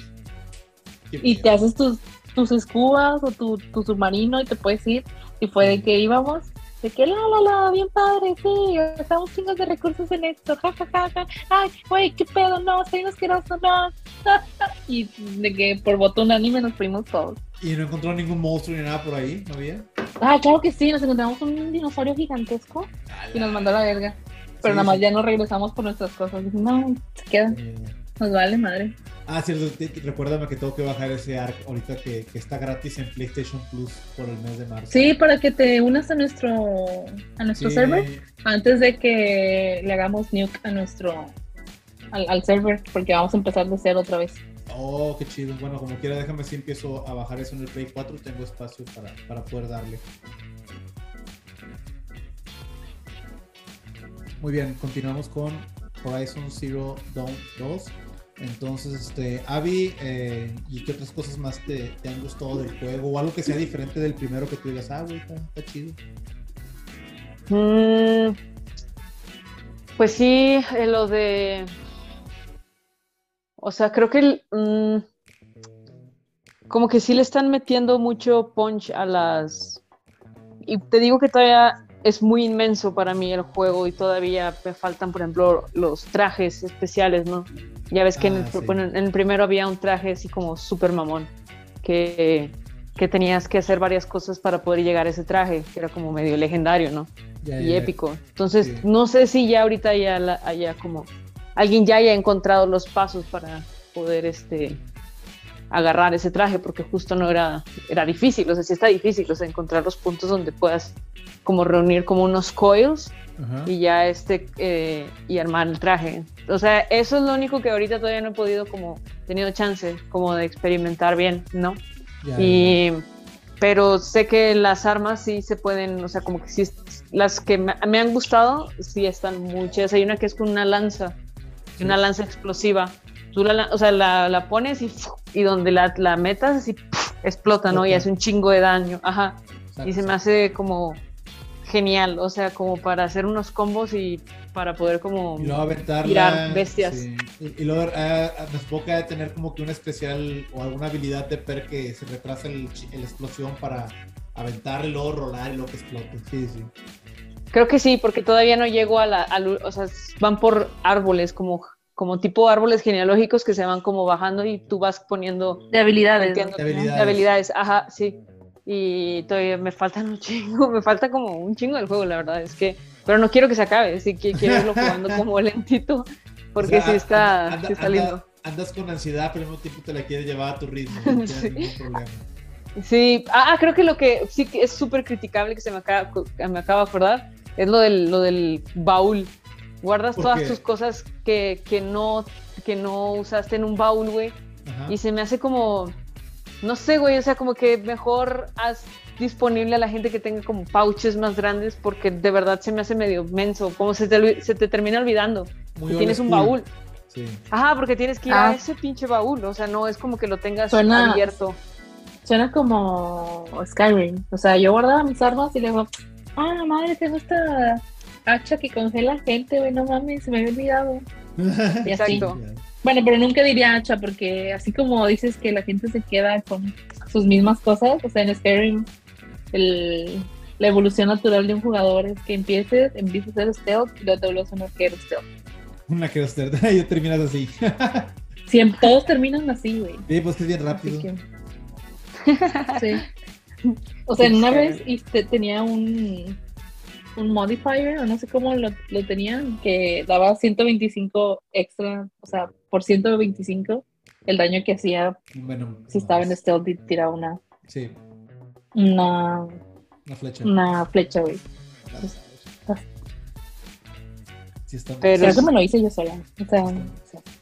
Y te haces tus, tus escubas o tu, tu submarino y te puedes ir. Y fue de que íbamos de que la la la, bien padre, sí, estamos chingos de recursos en esto, ja ja ja, ja. ay, güey, qué pedo, no, soy asqueroso, no, y de que por botón anime nos fuimos todos.
¿Y no encontró ningún monstruo ni nada por ahí? ¿No había?
Ah, claro que sí, nos encontramos un dinosaurio gigantesco y nos mandó a la verga. Pero nada más ya no regresamos por nuestras cosas. No, se queda. Nos vale madre.
Ah, cierto, recuérdame que tengo que bajar ese ARC ahorita que, está gratis en PlayStation Plus por el mes de marzo.
Sí, para que te unas a nuestro a nuestro server antes de que le hagamos nuke a nuestro al, server, porque vamos a empezar de cero otra vez.
Oh, qué chido. Bueno, como quiera, déjame si empiezo a bajar eso en el Play 4, tengo espacio para, para poder darle. Muy bien, continuamos con Horizon Zero Dawn 2. Entonces, este, Avi, eh, ¿y qué otras cosas más te, han gustado del juego? O algo que sea diferente del primero que tú digas, ah, güey, está, chido.
Mm, pues sí, eh, lo de. O sea, creo que mm, como que sí le están metiendo mucho punch a las. Y te digo que todavía es muy inmenso para mí el juego y todavía me faltan, por ejemplo, los trajes especiales, ¿no? Ya ves que en, el, ah, en el primero había un traje así como súper mamón, que, que, tenías que hacer varias cosas para poder llegar a ese traje, que era como medio legendario, ¿no? y épico. Entonces, no sé si ya ahorita ya haya como alguien ya haya encontrado los pasos para poder este agarrar ese traje porque justo no era era difícil, o sea, sí está difícil, o sea, encontrar los puntos donde puedas como reunir como unos coils y ya este eh, y armar el traje. O sea, eso es lo único que ahorita todavía no he podido como tenido chance como de experimentar bien, ¿no? y pero sé que las armas sí se pueden, o sea, como que sí las que me, han gustado sí están muchas. Hay una que es con una lanza, una lanza explosiva. Tú la, o sea, la, la pones y, y donde la, la metas así explota, ¿no? Y hace un chingo de daño. Ajá. y se me hace como genial, o sea, como para hacer unos combos y para poder como
tirar
bestias.
Y, luego uh, nos puede tener como que una especial o alguna habilidad de per que se retrasa el, la explosión para aventar y luego rolar y luego que explote. Sí, sí.
Creo que sí, porque todavía no llego a la, o sea, van por árboles como como tipo árboles genealógicos que se van como bajando y tú vas poniendo
de habilidades,
de habilidades. De habilidades, ajá, sí y todavía me faltan un chingo, me falta como un chingo del juego, la verdad, es que, pero no quiero que se acabe, así que quiero irlo jugando como lentito, porque sí, está, está lindo.
andas con ansiedad, pero al mismo tiempo te la quieres llevar a tu ritmo, no sí. ningún problema.
Sí, ah, ah, creo que lo que sí que es súper criticable que se me acaba, me acaba de acordar es lo del, lo del baúl. Guardas todas tus cosas que, que, no, que no usaste en un baúl, güey. Y se me hace como, no sé, güey, o sea, como que mejor haz disponible a la gente que tenga como pouches más grandes porque de verdad se me hace medio menso, como se te, se te termina olvidando. y tienes un baúl. Sí. Ajá, porque tienes que ir a ah. ese pinche baúl, o sea, no es como que lo tengas abierto.
Suena como Skyrim, o sea, yo guardaba mis armas y luego, ah, madre, tengo esta hacha que congela gente, güey, no mames, se me había olvidado. Exacto. Bueno, pero nunca diría hacha porque así como dices que la gente se queda con sus mismas cosas, o sea, en Skyrim el, la evolución natural de un jugador es que empieces, empieces a ser stealth y luego te vuelves una que stealth.
Una que stealth, y terminas así.
Siempre, todos terminan así, güey.
Sí, pues es bien rápido.
sí. O sea, una vez y tenía un, un modifier, o no sé cómo lo, lo tenían, que daba 125 extra, o sea, por 125 el daño que hacía bueno, si estaba en stealth y tiraba una.
Sí.
Una.
Una flecha.
Una flecha, güey.
Sí está
Pero eso me lo hice yo sola. O sea,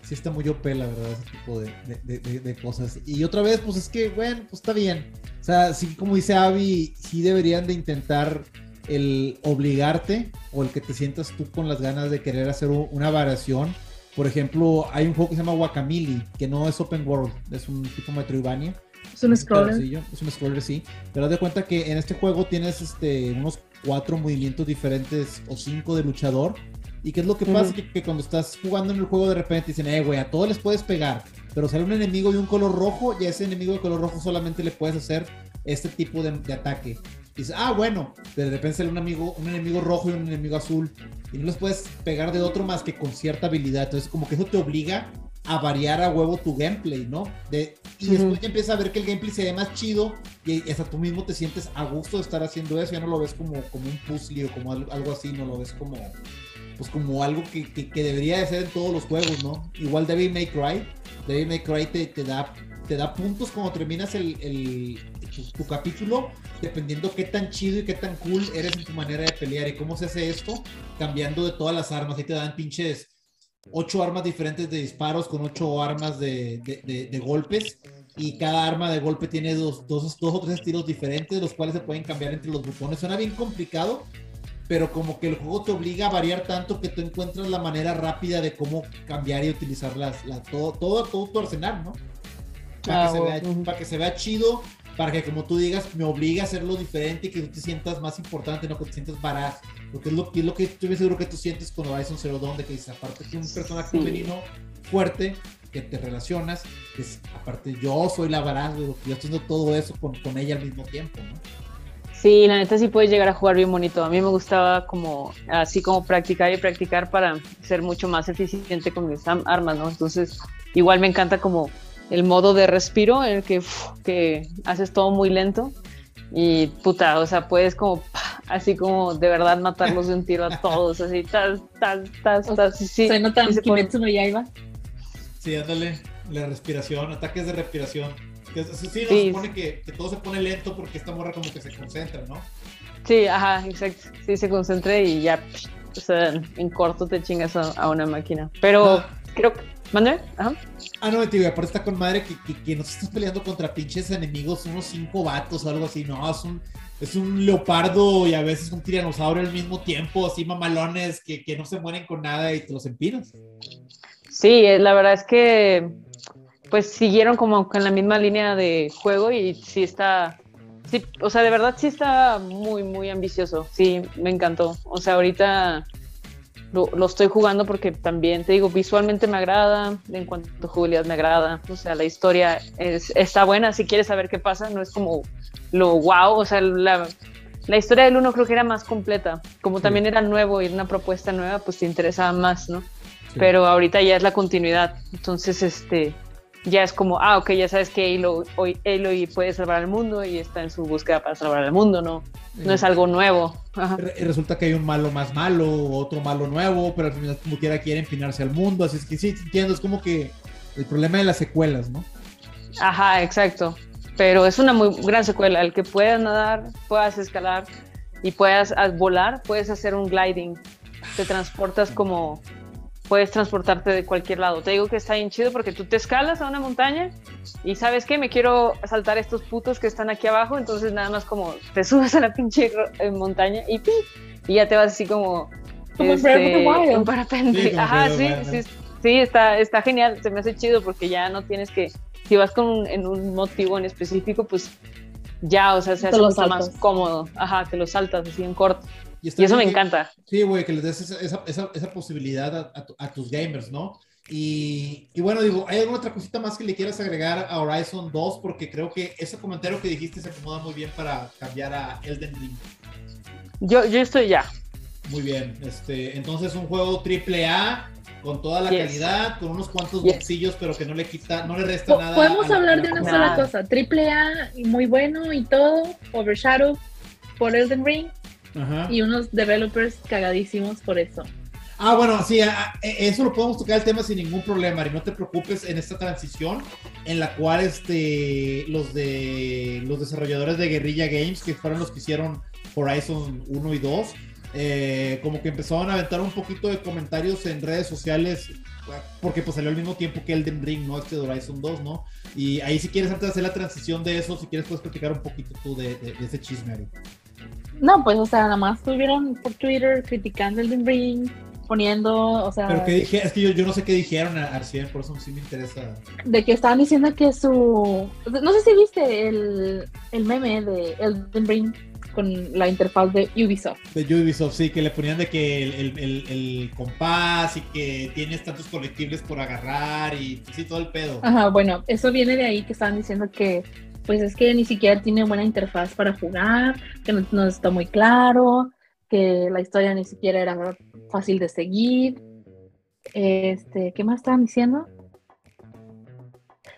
sí. está muy OP, la verdad, ese tipo de, de, de, cosas. Y otra vez, pues es que, bueno, pues está bien. O sea, sí, como dice Avi, sí deberían de intentar el obligarte o el que te sientas tú con las ganas de querer hacer una variación. Por ejemplo, hay un juego que se llama Guacamili, que no es open world, es un tipo Metroidvania.
Es un scroller.
Es un scroller, sí. Pero haz de cuenta que en este juego tienes este, unos cuatro movimientos diferentes o cinco de luchador. ¿Y qué es lo que pasa? que, cuando estás jugando en el juego de repente dicen, eh, güey, a todos les puedes pegar. Pero sale un enemigo de un color rojo y a ese enemigo de color rojo solamente le puedes hacer este tipo de, de ataque. Y dices, ah, bueno, de repente sale un, amigo, un enemigo rojo y un enemigo azul. Y no les puedes pegar de otro más que con cierta habilidad. Entonces, como que eso te obliga a variar a huevo tu gameplay, ¿no? De, y después ya empiezas a ver que el gameplay se ve más chido y hasta tú mismo te sientes a gusto de estar haciendo eso. Ya no lo ves como, como un puzzle o como algo, así, no lo ves como, pues como algo que, que, debería de ser en todos los juegos, ¿no? Igual Devil May Cry. Devil May Cry te, te da te da puntos cuando terminas el, el tu, capítulo, dependiendo qué tan chido y qué tan cool eres en tu manera de pelear. ¿Y cómo se hace esto? Cambiando de todas las armas. Ahí te dan pinches ocho armas diferentes de disparos con ocho armas de, de, de, golpes. Y cada arma de golpe tiene dos, dos, dos o tres estilos diferentes, los cuales se pueden cambiar entre los botones. Suena bien complicado, pero como que el juego te obliga a variar tanto que tú encuentras la manera rápida de cómo cambiar y utilizar las, todo, todo, todo tu arsenal, ¿no? Para, que, se ah, vea, para que se vea chido, para que como tú digas, me obligue a hacerlo diferente y que tú te sientas más importante, no que te sientas barato. Porque es lo, es lo que estoy seguro que tú sientes cuando Horizon Zero Dawn, de que dices, aparte que un personaje femenino fuerte, que te relacionas, es, aparte yo soy la barato, yo estoy haciendo todo eso con, con ella al mismo tiempo, ¿no?
Sí, la neta sí puedes llegar a jugar bien bonito. A mí me gustaba como así como practicar y practicar para ser mucho más eficiente con mis armas, ¿no? Entonces, igual me encanta como el modo de respiro en el que, que haces todo muy lento y puta, o sea, puedes como así como de verdad matarlos de un tiro a todos, así, tal, tal, tal, tal, sí, sí.
Se nota sí, Kimetsu no Yaiba.
Sí, ándale, la respiración, ataques de respiración. sí, sí, se supone que, que, todo se pone lento porque esta morra como que se concentra, ¿no?
Sí, ajá, exacto. Sí, se concentra y ya, o sea, en corto te chingas a, una máquina. Pero ah. creo que ¿Mande? Ajá.
Ah, no, tío, aparte está con madre que, que, que, no estás peleando contra pinches enemigos, unos cinco vatos o algo así, no, es un, es un leopardo y a veces un tiranosaurio al mismo tiempo, así mamalones que, que no se mueren con nada y te los empinas.
Sí, eh, la verdad es que pues siguieron como con la misma línea de juego y sí está, sí, o sea, de verdad sí está muy, muy ambicioso, sí, me encantó, o sea, ahorita lo, estoy jugando porque también, te digo, visualmente me agrada, en cuanto a jugabilidad me agrada, o sea, la historia es, está buena, si quieres saber qué pasa, no es como lo wow, o sea, la, la historia del uno creo que era más completa, como también era nuevo y una propuesta nueva, pues te interesaba más, ¿no? Pero ahorita ya es la continuidad, entonces, este, ya es como, ah, ok, ya sabes que Aloy, Aloy puede salvar al mundo y está en su búsqueda para salvar al mundo, ¿no? No es algo nuevo.
Y resulta que hay un malo más malo, otro malo nuevo, pero al final como quiera quiere empinarse al mundo, así es que sí, entiendo, es como que el problema de las secuelas, ¿no?
Ajá, exacto. Pero es una muy gran secuela, el que puedas nadar, puedas escalar, y puedas volar, puedes hacer un gliding. Te transportas como puedes transportarte de cualquier lado. Te digo que está bien chido porque tú te escalas a una montaña y sabes que me quiero saltar estos putos que están aquí abajo, entonces nada más como te subes a la pinche eh, montaña y ¡pi! y ya te vas así como
como este,
un parapente. Sí, Ajá, sí, sí, sí, está, está genial, se me hace chido porque ya no tienes que, si vas con en un motivo en específico, pues ya, o sea, se hace mucho más cómodo. Ajá, que lo saltas así en corto. Y, eso me encanta.
Sí, güey, que les des esa, esa, esa posibilidad a, a, tus gamers, ¿no? Y, y, bueno, digo, ¿hay alguna otra cosita más que le quieras agregar a Horizon 2? Porque creo que ese comentario que dijiste se acomoda muy bien para cambiar a Elden Ring.
Yo, yo estoy ya.
Muy bien. Este, entonces, un juego triple A con toda la calidad, con unos cuantos bolsillos, pero que no le quita, no le resta nada.
Podemos hablar de una sola cosa, triple A, muy bueno y todo, Overshadow por Elden Ring, y unos developers cagadísimos por eso.
Ah, bueno, sí, eso lo podemos tocar el tema sin ningún problema, y no te preocupes en esta transición en la cual este, los de los desarrolladores de Guerrilla Games, que fueron los que hicieron Horizon 1 y 2, eh, como que empezaron a aventar un poquito de comentarios en redes sociales, porque pues salió al mismo tiempo que Elden Ring, ¿no? Este de Horizon 2, ¿no? Y ahí si quieres antes de hacer la transición de eso, si quieres puedes platicar un poquito tú de, de, de ese chisme, Ari.
No, pues, o sea, nada más estuvieron por Twitter criticando el Ring, poniendo, o sea...
Pero qué dije, es que yo, yo no sé qué dijeron a Arcien, por eso sí me interesa.
De que estaban diciendo que su... No sé si viste el, el meme de Elden Ring con la interfaz de Ubisoft.
De Ubisoft, sí, que le ponían de que el, el, el, compás y que tienes tantos colectibles por agarrar y sí, todo el pedo.
Ajá, bueno, eso viene de ahí que estaban diciendo que pues es que ni siquiera tiene buena interfaz para jugar, que no, está muy claro, que la historia ni siquiera era fácil de seguir. Este, ¿qué más estaban diciendo?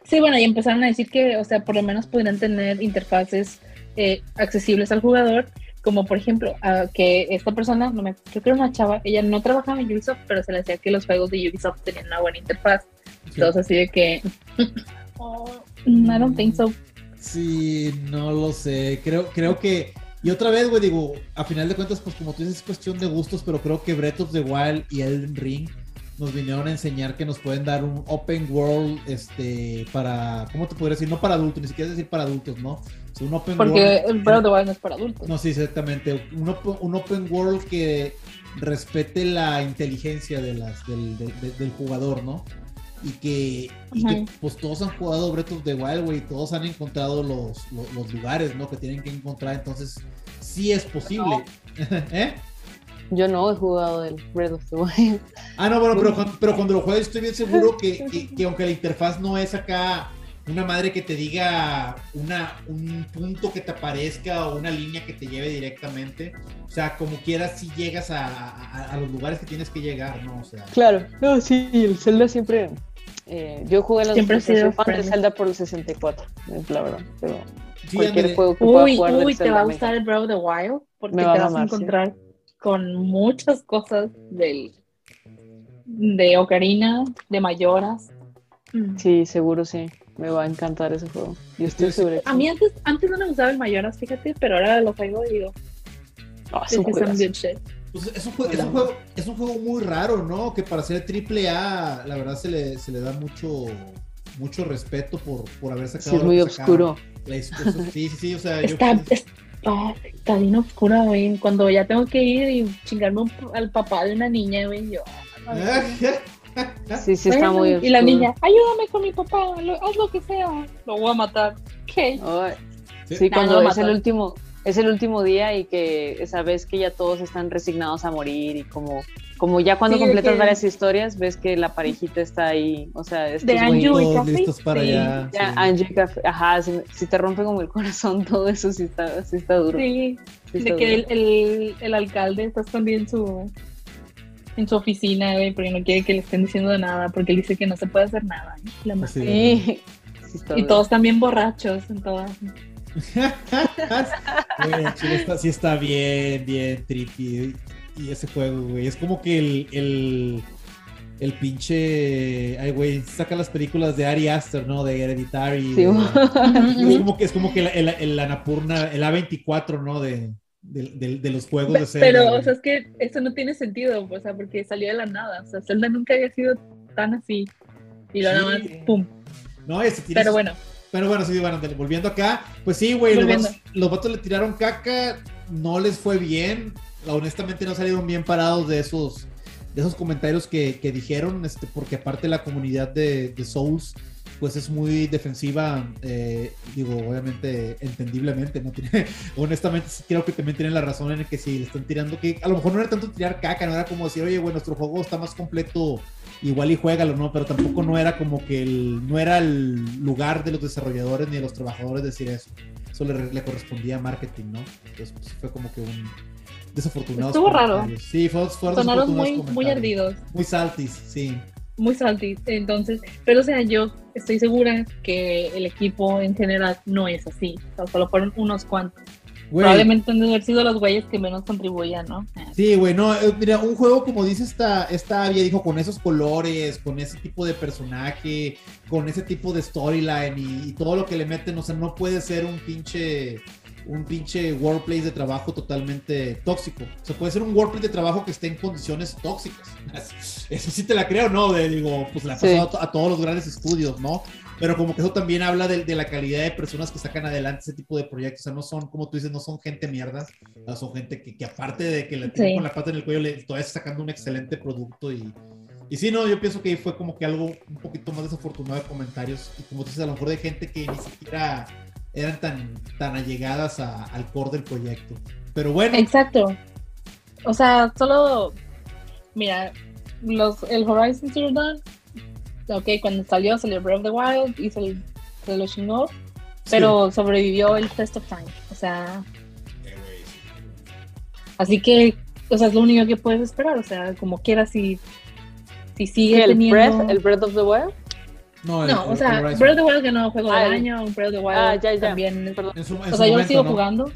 Sí, bueno, y empezaron a decir que, o sea, por lo menos podrían tener interfaces eh, accesibles al jugador, como por ejemplo, que esta persona, no me, creo que era una chava, ella no trabajaba en Ubisoft, pero se le decía que los juegos de Ubisoft tenían una buena interfaz. Entonces, así de que, oh, I don't think so.
Sí, no lo sé. Creo, creo que. Y otra vez, güey, digo, a final de cuentas, pues como tú dices, es cuestión de gustos, pero creo que Breath of the Wild y Elden Ring nos vinieron a enseñar que nos pueden dar un open world, este, para, ¿cómo te podría decir? No para adultos, ni siquiera decir para adultos, ¿no?
un open Porque el Breath of the Wild no es para adultos.
No, sí, exactamente. Un, un open world que respete la inteligencia de las, del, del jugador, ¿no? Y que, pues todos han jugado Breath of the Wild, güey, todos han encontrado los, los, lugares, ¿no? Que tienen que encontrar, entonces sí es posible. ¿Eh?
Yo no he jugado el Breath of the Wild.
Ah, no, bueno, pero, pero cuando lo juegues estoy bien seguro que, que, aunque la interfaz no es acá una madre que te diga una, un punto que te aparezca o una línea que te lleve directamente. O sea, como quieras, si llegas a, a, los lugares que tienes que llegar, ¿no? O sea.
Claro, no, sí, el Zelda siempre. Eh, yo jugué los
siempre
de Zelda por el 64, es la verdad. Pero cualquier
juego que pueda jugar Uy, te va a gustar el Breath of the Wild porque te vas a, encontrar con muchas cosas del de Ocarina, de Mayoras.
Sí, seguro sí. Me va a encantar ese juego. Yo estoy seguro.
A mí antes, antes no me gustaba el Mayoras, fíjate, pero ahora lo juego y digo.
Oh, es, un pues es, un juego, es, un juego, es, un juego, muy raro, ¿no? Que para ser triple A, la verdad se le, se le da mucho, mucho respeto por, por haber sacado.
Sí, es muy oscuro.
Sí, sí, sí, o sea.
Está, yo, está, está, bien oscuro, güey. Cuando ya tengo que ir y chingarme al papá de una niña, güey, yo.
Sí, sí, está muy
Y la niña, ayúdame con mi papá, haz lo que sea, lo voy a matar. ¿Qué?
sí, cuando es el último, es el último día y que sabes que ya todos están resignados a morir y como, como ya cuando completas varias historias ves que la parejita está ahí, o sea, es
de Anju y Café.
Listos para allá.
Ya, Anju y Café, ajá, si, te rompe como el corazón todo eso sí está, sí está duro.
Sí, de que el, el, el, alcalde está escondiendo su en su oficina, güey, porque no quiere que le estén diciendo de nada, porque él dice que no se puede hacer nada. Sí. y todos están bien borrachos en todas.
sí está bien, bien trippy. Y ese juego, güey. Es como que el, el, el pinche. Ay, güey, saca las películas de Ari Aster, ¿no? De Hereditary. Sí. es como que, es como que el, el, el Anapurna, el A24, ¿no? De, de, los juegos de
Zelda. Pero, o sea, es que eso no tiene sentido, o sea, porque salió de la nada. O sea, Zelda nunca había sido tan así. Y lo nada más, ¡pum!
No, ese tiene
Pero bueno.
Pero bueno, sí, bueno, volviendo acá, pues sí, güey, los, vatos, le tiraron caca, no les fue bien, honestamente no salieron bien parados de esos, de esos comentarios que, que dijeron, este, porque aparte la comunidad de, de Souls pues es muy defensiva, eh, digo, obviamente, entendiblemente, ¿no? Tiene, honestamente, creo que también tienen la razón en el que si le están tirando, que a lo mejor no era tanto tirar caca, no era como decir, oye, bueno, nuestro juego está más completo, igual y juégalo, ¿no? Pero tampoco no era como que el, no era el lugar de los desarrolladores ni de los trabajadores decir eso. Eso le, correspondía a marketing, ¿no? Entonces, pues, fue como que un desafortunado.
Estuvo raro.
Sí, fue,
Sonaron muy, muy ardidos.
Muy saltis, sí
muy saltis. Entonces, pero o sea, yo estoy segura que el equipo en general no es así. O sea, solo fueron unos cuantos. Probablemente han de haber sido los güeyes que menos contribuían, ¿no?
Sí, güey, no, eh, mira, un juego como dice esta, esta Avia, dijo, con esos colores, con ese tipo de personaje, con ese tipo de storyline y, y, todo lo que le meten, o sea, no puede ser un pinche un pinche workplace de trabajo totalmente tóxico. O sea, puede ser un workplace de trabajo que esté en condiciones tóxicas. Eso sí te la creo, ¿no? De, digo, pues la ha pasado a, todos los grandes estudios, ¿no? Pero como que eso también habla de, la calidad de personas que sacan adelante ese tipo de proyectos. O sea, no son, como tú dices, no son gente mierda. son gente que, aparte de que le tienen con la pata en el cuello, le, todavía está sacando un excelente producto y... Y sí, no, yo pienso que fue como que algo un poquito más desafortunado de comentarios. Y como tú dices, a lo mejor de gente que ni siquiera eran tan, tan allegadas al core del proyecto. Pero bueno.
Exacto. O sea, solo, mira, los, el Horizon Zero Dawn, ok, cuando salió, salió Breath of the Wild y se, se lo chingó, pero sobrevivió el Test of Time. O sea, así que, o sea, es lo único que puedes esperar. O sea, como quieras, si, si sigue
¿El
teniendo...
Breath, ¿El Breath of the Wild?
No, o sea, Breath of the Wild que no juego del ah, año, Breath of the Wild ah, ya, ya. también. o sea, yo sigo jugando.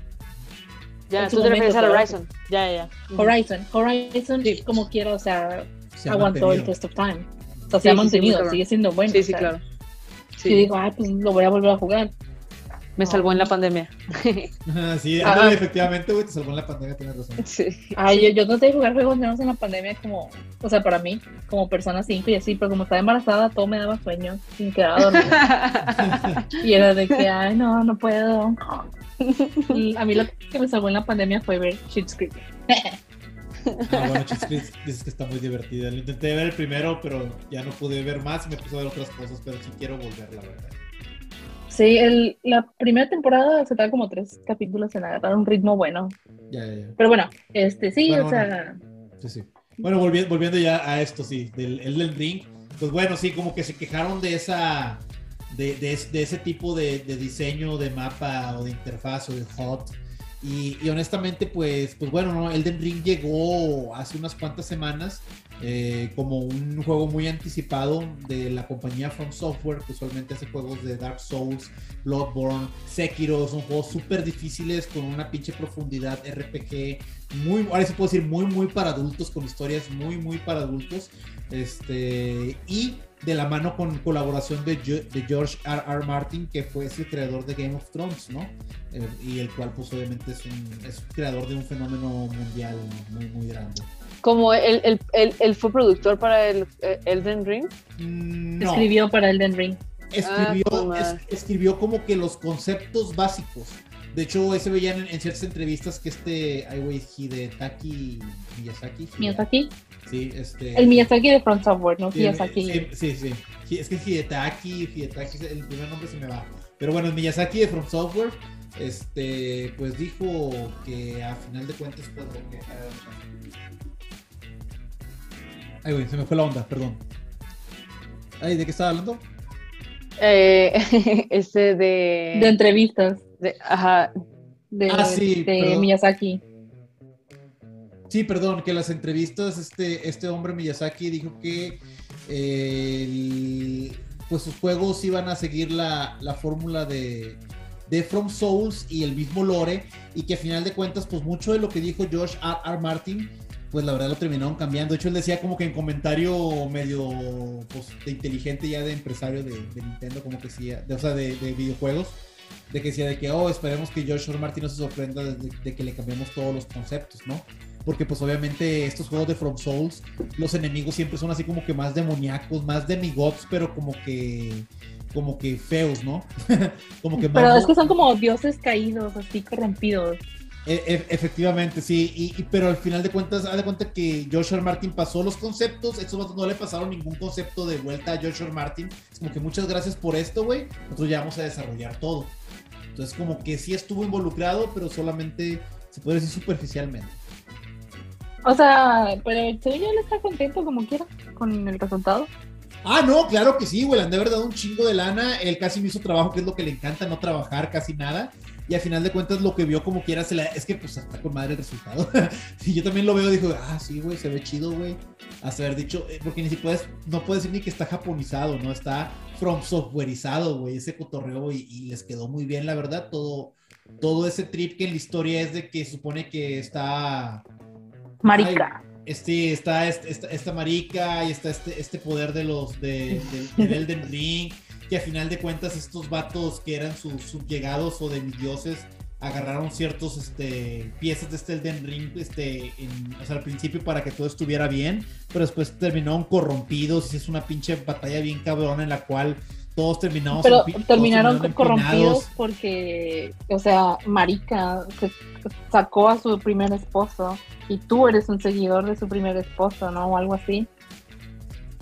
Ya, tú te refieres a Horizon. Ya, ya.
Horizon. Horizon, como quiera, o sea, aguantó el test of time. O sea, se ha mantenido, sigue siendo bueno.
Sí, sí, claro.
Sí. Y digo, ah, pues lo voy a volver a jugar.
Me salvó en la pandemia.
sí, ah. efectivamente, güey, te salvó en la pandemia, tienes razón. Sí.
Ay, yo, yo no de jugar juegos nuevos en la pandemia como, o sea, para mí, como persona 5 y así, pero como estaba embarazada, todo me daba sueño, sin quedar dormida. y era de que, ay, no, no puedo. y a mí lo que me salvó en la pandemia fue ver Shit's Creek.
Ah, bueno, Creek dices que está muy divertida. Lo intenté ver el primero, pero ya no pude ver más y me puse a ver otras cosas, pero sí quiero volver, la verdad.
Sí, el, la primera temporada se como tres capítulos en agarrar un ritmo bueno.
Ya, ya,
Pero bueno, este sí, o sea.
Sí, sí. Bueno, volviendo, volviendo ya a esto, sí, del Elden Ring. Pues bueno, sí, como que se quejaron de esa. De, de, de ese tipo de, de, diseño de mapa o de interfaz o de HUD. Y, y, honestamente, pues, pues bueno, ¿no? Elden Ring llegó hace unas cuantas semanas eh, como un juego muy anticipado de la compañía From Software, que usualmente hace juegos de Dark Souls, Bloodborne, Sekiro, son juegos súper difíciles con una pinche profundidad RPG, muy, ahora sí puedo decir, muy, muy para adultos, con historias muy, muy para adultos, este, y de la mano con colaboración de, George R. R. Martin, que fue el creador de Game of Thrones, ¿no? Eh, y el cual pues obviamente es un, es creador de un fenómeno mundial muy, muy grande.
Como él, fue productor para el Elden Ring.
Mm,
escribió para Elden Ring.
Escribió, ah, escribió como que los conceptos básicos. De hecho, se veían en, ciertas entrevistas que este, ay güey, Hidetaki Miyazaki.
Miyazaki.
Sí, este.
El Miyazaki de Front Software, ¿no? Miyazaki.
Sí, sí, Es que Hidetaki, Hidetaki, el primer nombre se me va. Pero bueno, el Miyazaki de Front Software, este, pues dijo que a final de cuentas, pues, que, Ay, güey, se me fue la onda, perdón. Ay, ¿de qué estaba hablando?
Eh, este de...
De entrevistas.
De, ajá.
De, ah, sí, de Miyazaki.
Sí, perdón, que las entrevistas, este, este hombre Miyazaki dijo que pues sus juegos iban a seguir la, la fórmula de, de From Souls y el mismo lore, y que a final de cuentas, pues mucho de lo que dijo George R. R. Martin pues la verdad lo terminaron cambiando. De hecho, él decía como que en comentario medio pues, de inteligente ya de empresario de, Nintendo, como que sí, de, o sea, de, videojuegos, de que decía de que, oh, esperemos que Joshua Martin no se sorprenda de, que le cambiemos todos los conceptos, ¿no? Porque pues obviamente estos juegos de From Souls, los enemigos siempre son así como que más demoníacos, más demigods, pero como que como que feos, ¿no?
como que Pero es que son como dioses caídos, así corrompidos.
E, e, efectivamente, sí, y, pero al final de cuentas, haz de cuenta que Joshua Martin pasó los conceptos, estos no le pasaron ningún concepto de vuelta a Joshua Martin, es como que muchas gracias por esto, güey, nosotros ya vamos a desarrollar todo. Entonces como que sí estuvo involucrado, pero solamente se puede decir superficialmente.
O sea, pero yo ya le está contento como quiera con el resultado.
Ah, no, claro que sí, güey, le han de haber dado un chingo de lana. Él casi me hizo trabajo, que es lo que le encanta, no trabajar casi nada. Y al final de cuentas, lo que vio como quiera, se la... es que pues está con madre el resultado. sí, yo también lo veo, dijo, ah, sí, güey, se ve chido, güey. Hasta haber dicho, eh, porque ni siquiera no puede decir ni que está japonizado, ¿no? Está from softwareizado, güey, ese cotorreo y, y, les quedó muy bien, la verdad. Todo, todo ese trip que en la historia es de que supone que está.
Marica.
este, está esta, esta, marica y está este, este poder de los de, de, Elden Ring, que a final de cuentas estos vatos que eran sus subllegados o dioses agarraron ciertos este, piezas de este Elden Ring este, o sea, al principio para que todo estuviera bien, pero después terminaron corrompidos y es una pinche batalla bien cabrona en la cual todos terminamos
pero terminaron corrompidos porque o sea Marica sacó a su primer esposo y tú eres un seguidor de su primer esposo no o algo así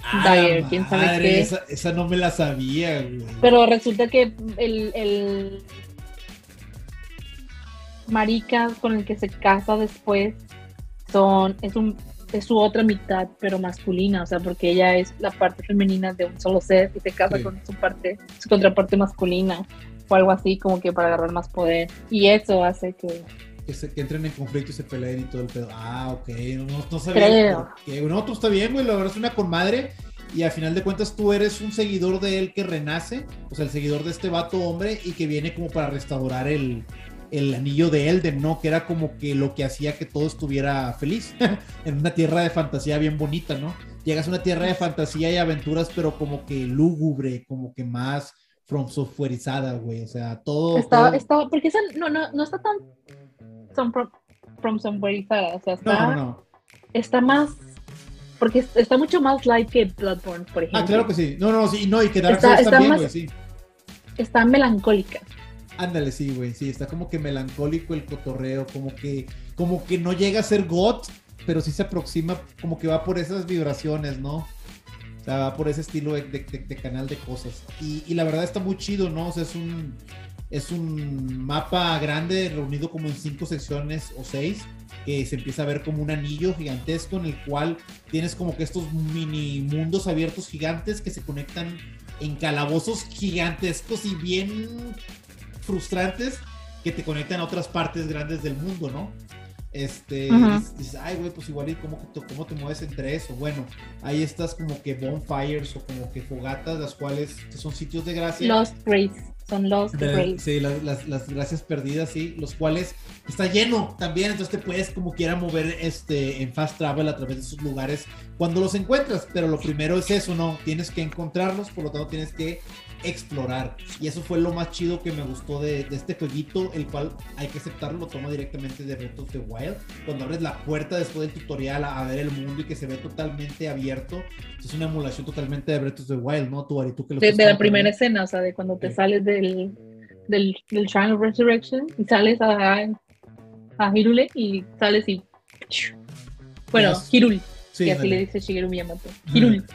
ah, quién sabe qué esa, no me la sabía güey.
pero resulta que el, el marica con el que se casa después son es un es su otra mitad, pero masculina, o sea, porque ella es la parte femenina de un solo ser y se casa con su parte, su contraparte masculina, o algo así, como que para agarrar más poder. Y eso hace que.
Que, se, que entren en conflicto y se peleen y todo el pedo. Ah, ok, no, no sabía. Que, no, tú está bien, güey, la verdad es una conmadre. Y al final de cuentas tú eres un seguidor de él que renace, o sea, el seguidor de este vato hombre y que viene como para restaurar el, el anillo de Elden, ¿no? Que era como que lo que hacía que todo estuviera feliz en una tierra de fantasía bien bonita, ¿no? Llegas a una tierra de fantasía y aventuras, pero como que lúgubre, como que más from softwareizada, güey. O sea, todo.
Está, está, porque esa no, no, no está tan from, from softwareizada. O sea, está, no, no, está más porque está mucho más light que Bloodborne, por ejemplo.
Ah, claro que sí. No, no, sí, no, y que Dark Souls también, güey, sí.
Está melancólica.
Ándale, sí, güey, sí, está como que melancólico el cotorreo, como que, como que no llega a ser GOT, pero sí se aproxima, como que va por esas vibraciones, ¿no? O sea, va por ese estilo de, canal de cosas. Y, la verdad está muy chido, ¿no? O sea, es un, es un mapa grande, reunido como en cinco secciones o seis, que se empieza a ver como un anillo gigantesco en el cual tienes como que estos mini mundos abiertos gigantes que se conectan en calabozos gigantescos y bien frustrantes que te conectan a otras partes grandes del mundo, ¿no? Este, dices, ay, güey, pues igual, ¿y cómo, cómo te mueves entre eso? Bueno, ahí estás como que bonfires o como que fogatas, las cuales son sitios de gracia.
Lost Grace, son Lost Grace.
Sí, las, las, gracias perdidas, sí, los cuales está lleno también, entonces te puedes como quiera mover este, en fast travel a través de esos lugares cuando los encuentras, pero lo primero es eso, ¿no? Tienes que encontrarlos, por lo tanto tienes que explorar. Y eso fue lo más chido que me gustó de, este jueguito, el cual hay que aceptarlo, lo toma directamente de Breath of the Wild. Cuando abres la puerta después del tutorial a, ver el mundo y que se ve totalmente abierto, es una emulación totalmente de Breath of the Wild, ¿no? Tú, Ari, tú que lo
de, de la primera escena, o sea, de cuando te sales del, del, del Shrine of Resurrection y sales a, a Hirule y sales y... Bueno, Hirul, que así le dice Shigeru Miyamoto. Hirul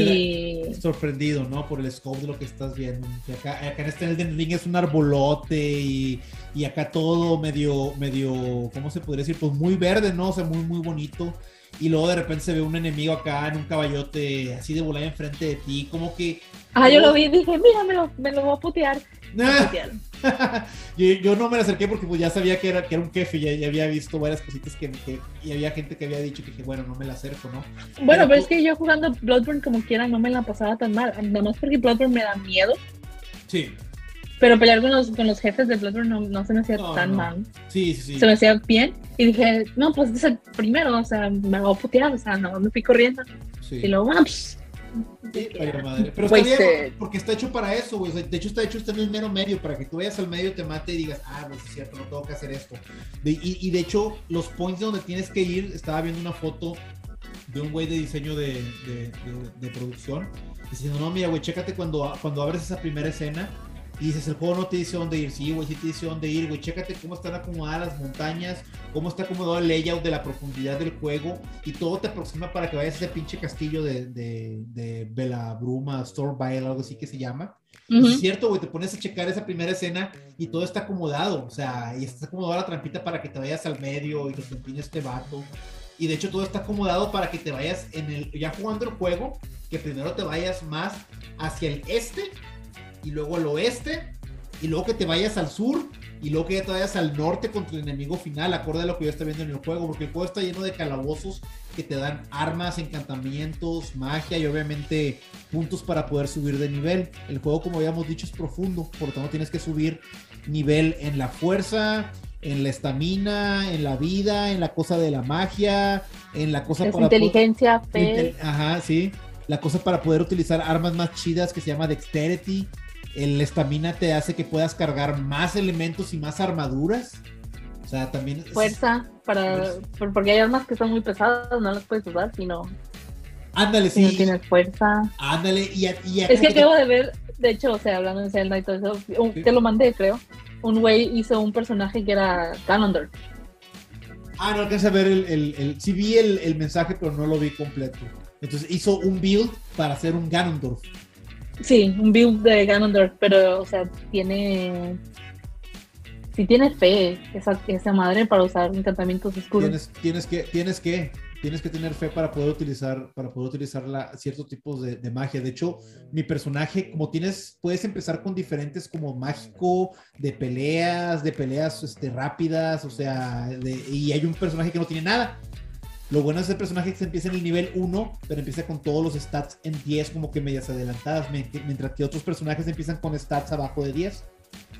y... sorprendido, ¿no? Por el scope de lo que estás viendo. acá, en este Elden Ring es un arbolote y, y, acá todo medio, medio, ¿cómo se podría decir? Pues muy verde, ¿no? O sea, muy, muy bonito. Y luego de repente se ve un enemigo acá en un caballote así de volar enfrente de ti, como que...
Ah, yo lo vi y dije, mira, me lo, me lo voy a putear.
yo, no me acerqué porque pues ya sabía que era, que era un jefe, ya, ya había visto varias cositas que, y había gente que había dicho que, bueno, no me la acerco, ¿no?
Bueno, pero, es que yo jugando Bloodborne como quiera no me la pasaba tan mal, nada más porque Bloodborne me da miedo.
Sí.
Pero pelear con los, con los jefes de Bloodborne no, no se me hacía tan mal.
Sí, sí, sí.
Se me hacía bien. Y dije, no, pues es el primero, o sea, me voy a putear, o sea, no me fui corriendo. Sí. Y luego, ah,
Pero está bien porque está hecho para eso, güey. de hecho, está hecho está en el mero medio, para que tú vayas al medio, te mate y digas, ah, pues es cierto, no tengo que hacer esto. y, de hecho, los points donde tienes que ir, estaba viendo una foto de un güey de diseño de, de producción, diciendo, no, mira, güey, chécate cuando, cuando abres esa primera escena y dices, el juego no te dice dónde ir. Sí, güey, sí te dice dónde ir, güey. Chécate cómo están acomodadas las montañas, cómo está acomodado el layout de la profundidad del juego. Y todo te aproxima para que vayas a ese pinche castillo de, de, de Bella Bruma, Storebile, algo así que se llama. Es cierto, güey, te pones a checar esa primera escena y todo está acomodado. O sea, y está acomodada la trampita para que te vayas al medio y que te empine este vato. Y de hecho todo está acomodado para que te vayas en el, ya jugando el juego, que primero te vayas más hacia el este y luego al oeste, y luego que te vayas al sur, y luego que ya te vayas al norte contra el enemigo final, acorde a lo que yo estoy viendo en el juego, porque el juego está lleno de calabozos que te dan armas, encantamientos, magia y obviamente puntos para poder subir de nivel. El juego, como habíamos dicho, es profundo, por lo tanto tienes que subir nivel en la fuerza, en la estamina, en la vida, en la cosa de la magia, en la cosa
para inteligencia, fe.
Ajá, sí. La cosa para poder utilizar armas más chidas que se llama dexterity el estamina te hace que puedas cargar más elementos y más armaduras. O sea, también.
Fuerza, para, porque hay armas que son muy pesadas, no las puedes usar si no.
Ándale,
si
sí.
no tienes fuerza.
Ándale, y, y
Es que acabo de ver, de hecho, o sea, hablando de Zelda y todo eso, te lo mandé, creo. Un güey hizo un personaje que era Ganondorf.
Ah, no alcancé a ver el, el, el sí vi el, el, mensaje, pero no lo vi completo. Entonces hizo un build para hacer un Ganondorf.
Sí, un build de Ganondorf, pero, o sea, tiene. Si tiene fe esa, esa madre para usar encantamientos oscuros.
Tienes, tienes, que, tienes que, tienes que tener fe para poder utilizar, para poder utilizar la, ciertos tipos de, de, magia. De hecho, mi personaje, como tienes, puedes empezar con diferentes como mágico, de peleas, de peleas este, rápidas, o sea, y hay un personaje que no tiene nada. Lo bueno es el personaje que se empieza en el nivel 1, pero empieza con todos los stats en 10 como que medias adelantadas, mientras que otros personajes empiezan con stats abajo de 10.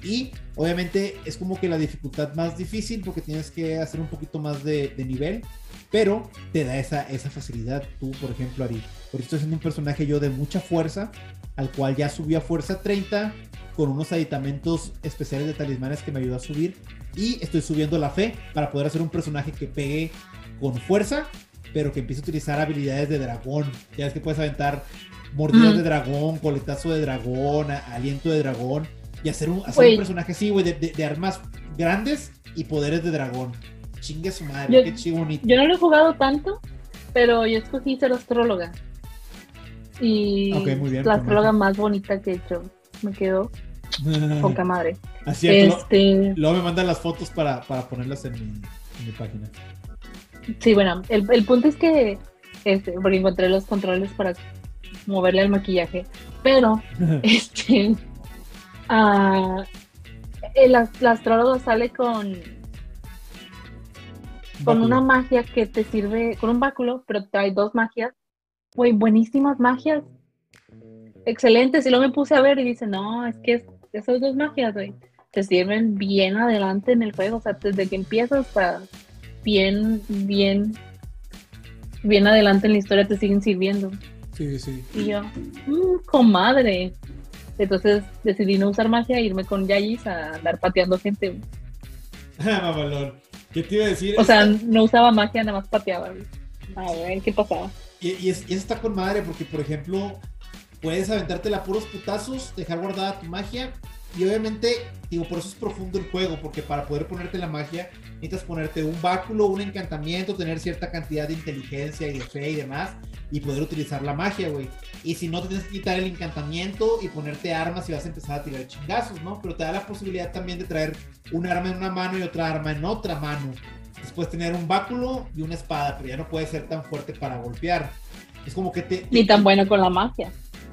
Y obviamente es como que la dificultad más difícil porque tienes que hacer un poquito más de, nivel, pero te da esa, esa facilidad. Tú, por ejemplo, Ari, porque estoy siendo un personaje yo de mucha fuerza, al cual ya subí a fuerza 30 con unos aditamentos especiales de talismanes que me ayudó a subir. Y estoy subiendo la fe para poder hacer un personaje que pegue con fuerza, pero que empiece a utilizar habilidades de dragón. Ya ves que puedes aventar mordidas de dragón, coletazo de dragón, aliento de dragón, y hacer un, hacer un personaje así, güey, de, armas grandes y poderes de dragón. Chingue su madre, qué chido bonito.
Yo no lo he jugado tanto, pero yo escogí ser astróloga. Y la astróloga más bonita que he hecho. Me quedó poca madre.
Así es. Este... Luego me mandan las fotos para, para ponerlas en mi, en mi página.
Sí, bueno, el, el punto es que, este, porque encontré los controles para moverle el maquillaje, pero, este, uh, el, astrólogo sale con, con una magia que te sirve, con un báculo, pero trae dos magias, güey, buenísimas magias, excelentes, y luego me puse a ver y dice, no, es que esas dos magias, güey, te sirven bien adelante en el juego, o sea, desde que empiezas para bien, bien, bien adelante en la historia te siguen sirviendo.
Sí, sí.
Y yo, mmm, comadre. Entonces decidí no usar magia e irme con Yayis a andar pateando gente.
Ah, ¿Qué te iba a decir?
O sea, no usaba magia, nada más pateaba. A ver, ¿qué pasaba?
Y, y, es, y eso está con madre, porque por ejemplo, puedes aventártela puros putazos, dejar guardada tu magia y obviamente, digo, por eso es profundo el juego, porque para poder ponerte la magia, necesitas ponerte un báculo, un encantamiento, tener cierta cantidad de inteligencia y de fe y demás, y poder utilizar la magia, güey. Y si no, te tienes que quitar el encantamiento y ponerte armas y vas a empezar a tirar chingazos, ¿no? Pero te da la posibilidad también de traer un arma en una mano y otra arma en otra mano. Después tener un báculo y una espada, pero ya no puede ser tan fuerte para golpear. Es como que te...
Ni tan bueno con la magia.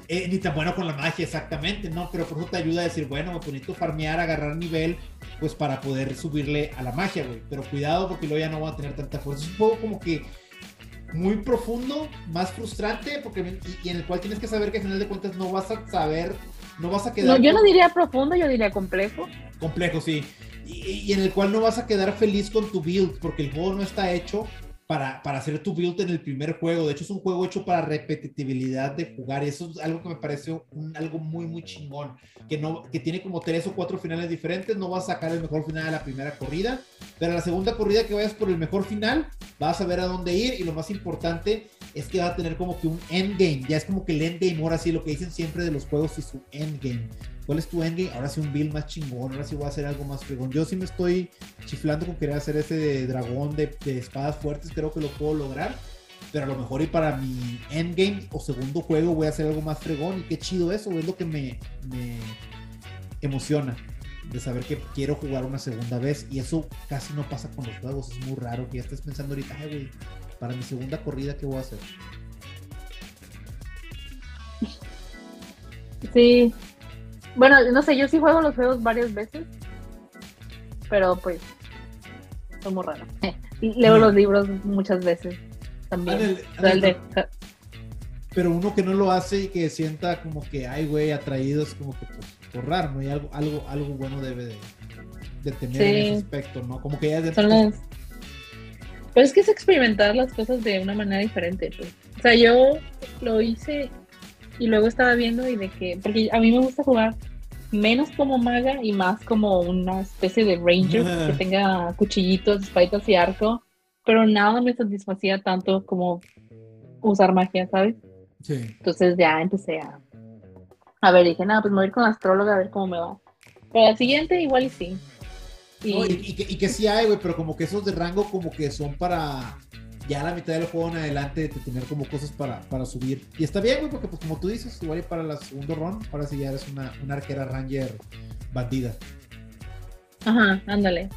Eh, ni tan bueno con la magia, exactamente, ¿no? Pero por eso te ayuda a decir, bueno, me bonito farmear, agarrar nivel, pues para poder subirle a la magia, güey. Pero cuidado porque luego ya no va a tener tanta fuerza. Es un juego como que muy profundo, más frustrante, porque y, en el cual tienes que saber que al final de cuentas no vas a saber, no vas a quedar.
No, yo no diría profundo, yo diría complejo.
Complejo, sí. Y, y en el cual no vas a quedar feliz con tu build, porque el juego no está hecho para, para hacer tu build en el primer juego. De hecho, es un juego hecho para repetitividad de jugar eso es algo que me parece un, algo muy, muy chingón. Que, no, que tiene como tres o cuatro finales diferentes. No vas a sacar el mejor final de la primera corrida, pero la segunda corrida que vayas por el mejor final, vas a ver a dónde ir y lo más importante es que va a tener como que un endgame. Ya es como que el endgame, ahora sí, lo que dicen siempre de los juegos es su endgame. ¿Cuál es tu endgame? Ahora sí un build más chingón, ahora sí voy a hacer algo más fregón. Yo sí me estoy chiflando con querer hacer ese de dragón de, espadas fuertes, creo que lo puedo lograr. Pero a lo mejor y para mi endgame o segundo juego voy a hacer algo más fregón y qué chido eso, es lo que me, me emociona de saber que quiero jugar una segunda vez y eso casi no pasa con los juegos, es muy raro que ya estés pensando ahorita, ay güey, para mi segunda corrida, ¿qué voy a hacer?
Sí, bueno, no sé, yo sí juego los juegos varias veces, pero pues son muy raros. Leo los libros muchas veces también.
pero uno que no lo hace y que sienta como que, ay, güey, atraído, es como que pues, por raro, ¿no? Y algo, algo, algo bueno debe de, tener en ese aspecto, ¿no? Como que ya de... Son
Pero es que es experimentar las cosas de una manera diferente. Pues. O sea, yo lo hice y luego estaba viendo y de que, porque a mí me gusta jugar menos como maga y más como una especie de ranger que tenga cuchillitos, espaditas y arco, pero nada me satisfacía tanto como usar magia, ¿sabes? Sí. Entonces ya empecé a, a ver, dije, nada, pues me voy a ir con astróloga a ver cómo me va. Pero la siguiente igual y sí.
Y, que, y que sí hay, güey, pero como que esos de rango como que son para ya a la mitad del juego en adelante de tener como cosas para, para subir. Y está bien, güey, porque pues como tú dices, igual y para el segundo run, ahora sí ya eres una, una arquera ranger bandida.
Ajá, ándale.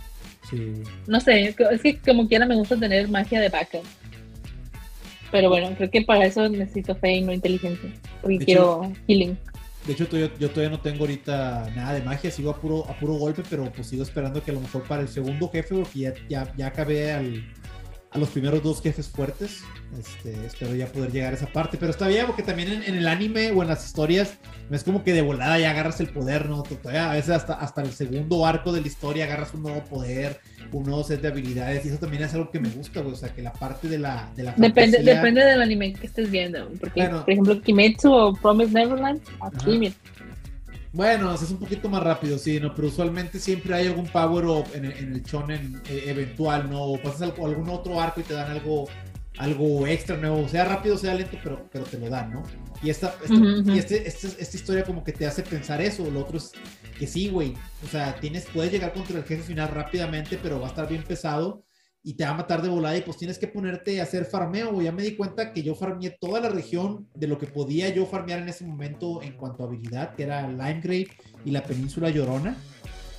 Sí. No sé, es que como quiera me gusta tener magia de backup. Pero bueno, creo que para eso necesito fe y no inteligencia. Porque quiero healing.
De hecho, yo, yo, todavía no tengo ahorita nada de magia, sigo a puro, a puro golpe, pero pues sigo esperando que a lo mejor para el segundo jefe, porque ya, ya, ya acabé al, a los primeros dos jefes fuertes. Este, espero ya poder llegar a esa parte. Pero está bien, porque también en, el anime o en las historias, es como que de volada ya agarras el poder, ¿no? Todavía a veces hasta, hasta el segundo arco de la historia agarras un nuevo poder, un nuevo set de habilidades. Y eso también es algo que me gusta, güey. O sea, que la parte de la. De la
depende, depende del anime que estés viendo. Porque, por ejemplo, Kimetsu o Promise Neverland, aquí,
bueno, es un poquito más rápido, sí, ¿no? Pero usualmente siempre hay algún power up en, el shonen eh, eventual, ¿no? O pasas algún otro arco y te dan algo, algo extra nuevo, sea rápido, sea lento, pero, pero te lo dan, ¿no? Y esta, y este, este, esta historia como que te hace pensar eso. Lo otro es que sí, güey. O sea, tienes, puedes llegar contra el jefe final rápidamente, pero va a estar bien pesado y te va a matar de volada y pues tienes que ponerte a hacer farmeo. Ya me di cuenta que yo farmeé toda la región de lo que podía yo farmear en ese momento en cuanto a habilidad, que era Limegrave y la península Llorona.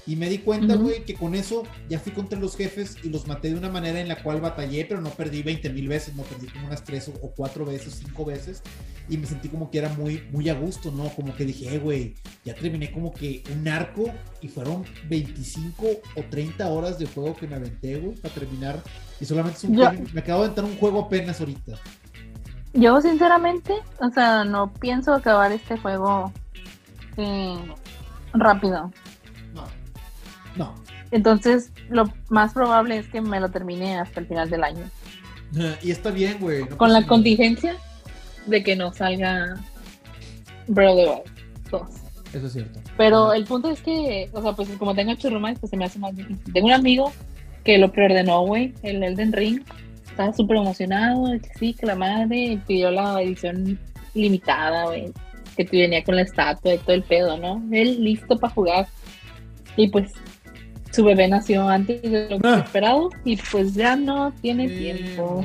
Y me di cuenta, güey, que con eso ya fui contra los jefes y los maté de una manera en la cual batallé, pero no perdí 20 mil veces, no perdí como unas 3 o 4 veces, 5 veces. Y me sentí como que era muy, muy a gusto, ¿no? Como que dije, eh, güey, ya terminé como que un arco y fueron 25 o 30 horas de juego que me aventé, güey, para terminar. Y solamente es un me acabo de aventar un juego apenas ahorita.
Yo, sinceramente, o sea, no pienso acabar este juego eh, rápido. No. Entonces, lo más probable es que me lo termine hasta el final del año.
Y está bien, güey.
Con la contingencia de que no salga Brother 2.
Eso es cierto.
Pero el punto es que, o sea, pues como tengo churrumas, pues se me hace más difícil. Tengo un amigo que lo preordenó, güey, el Elden Ring. Estaba súper emocionado, que sí, que la madre pidió la edición limitada, güey, que te venía con la estatua y todo el pedo, ¿no? Él listo para jugar. Y pues su bebé nació antes de lo que ah. esperado y pues ya no tiene tiempo.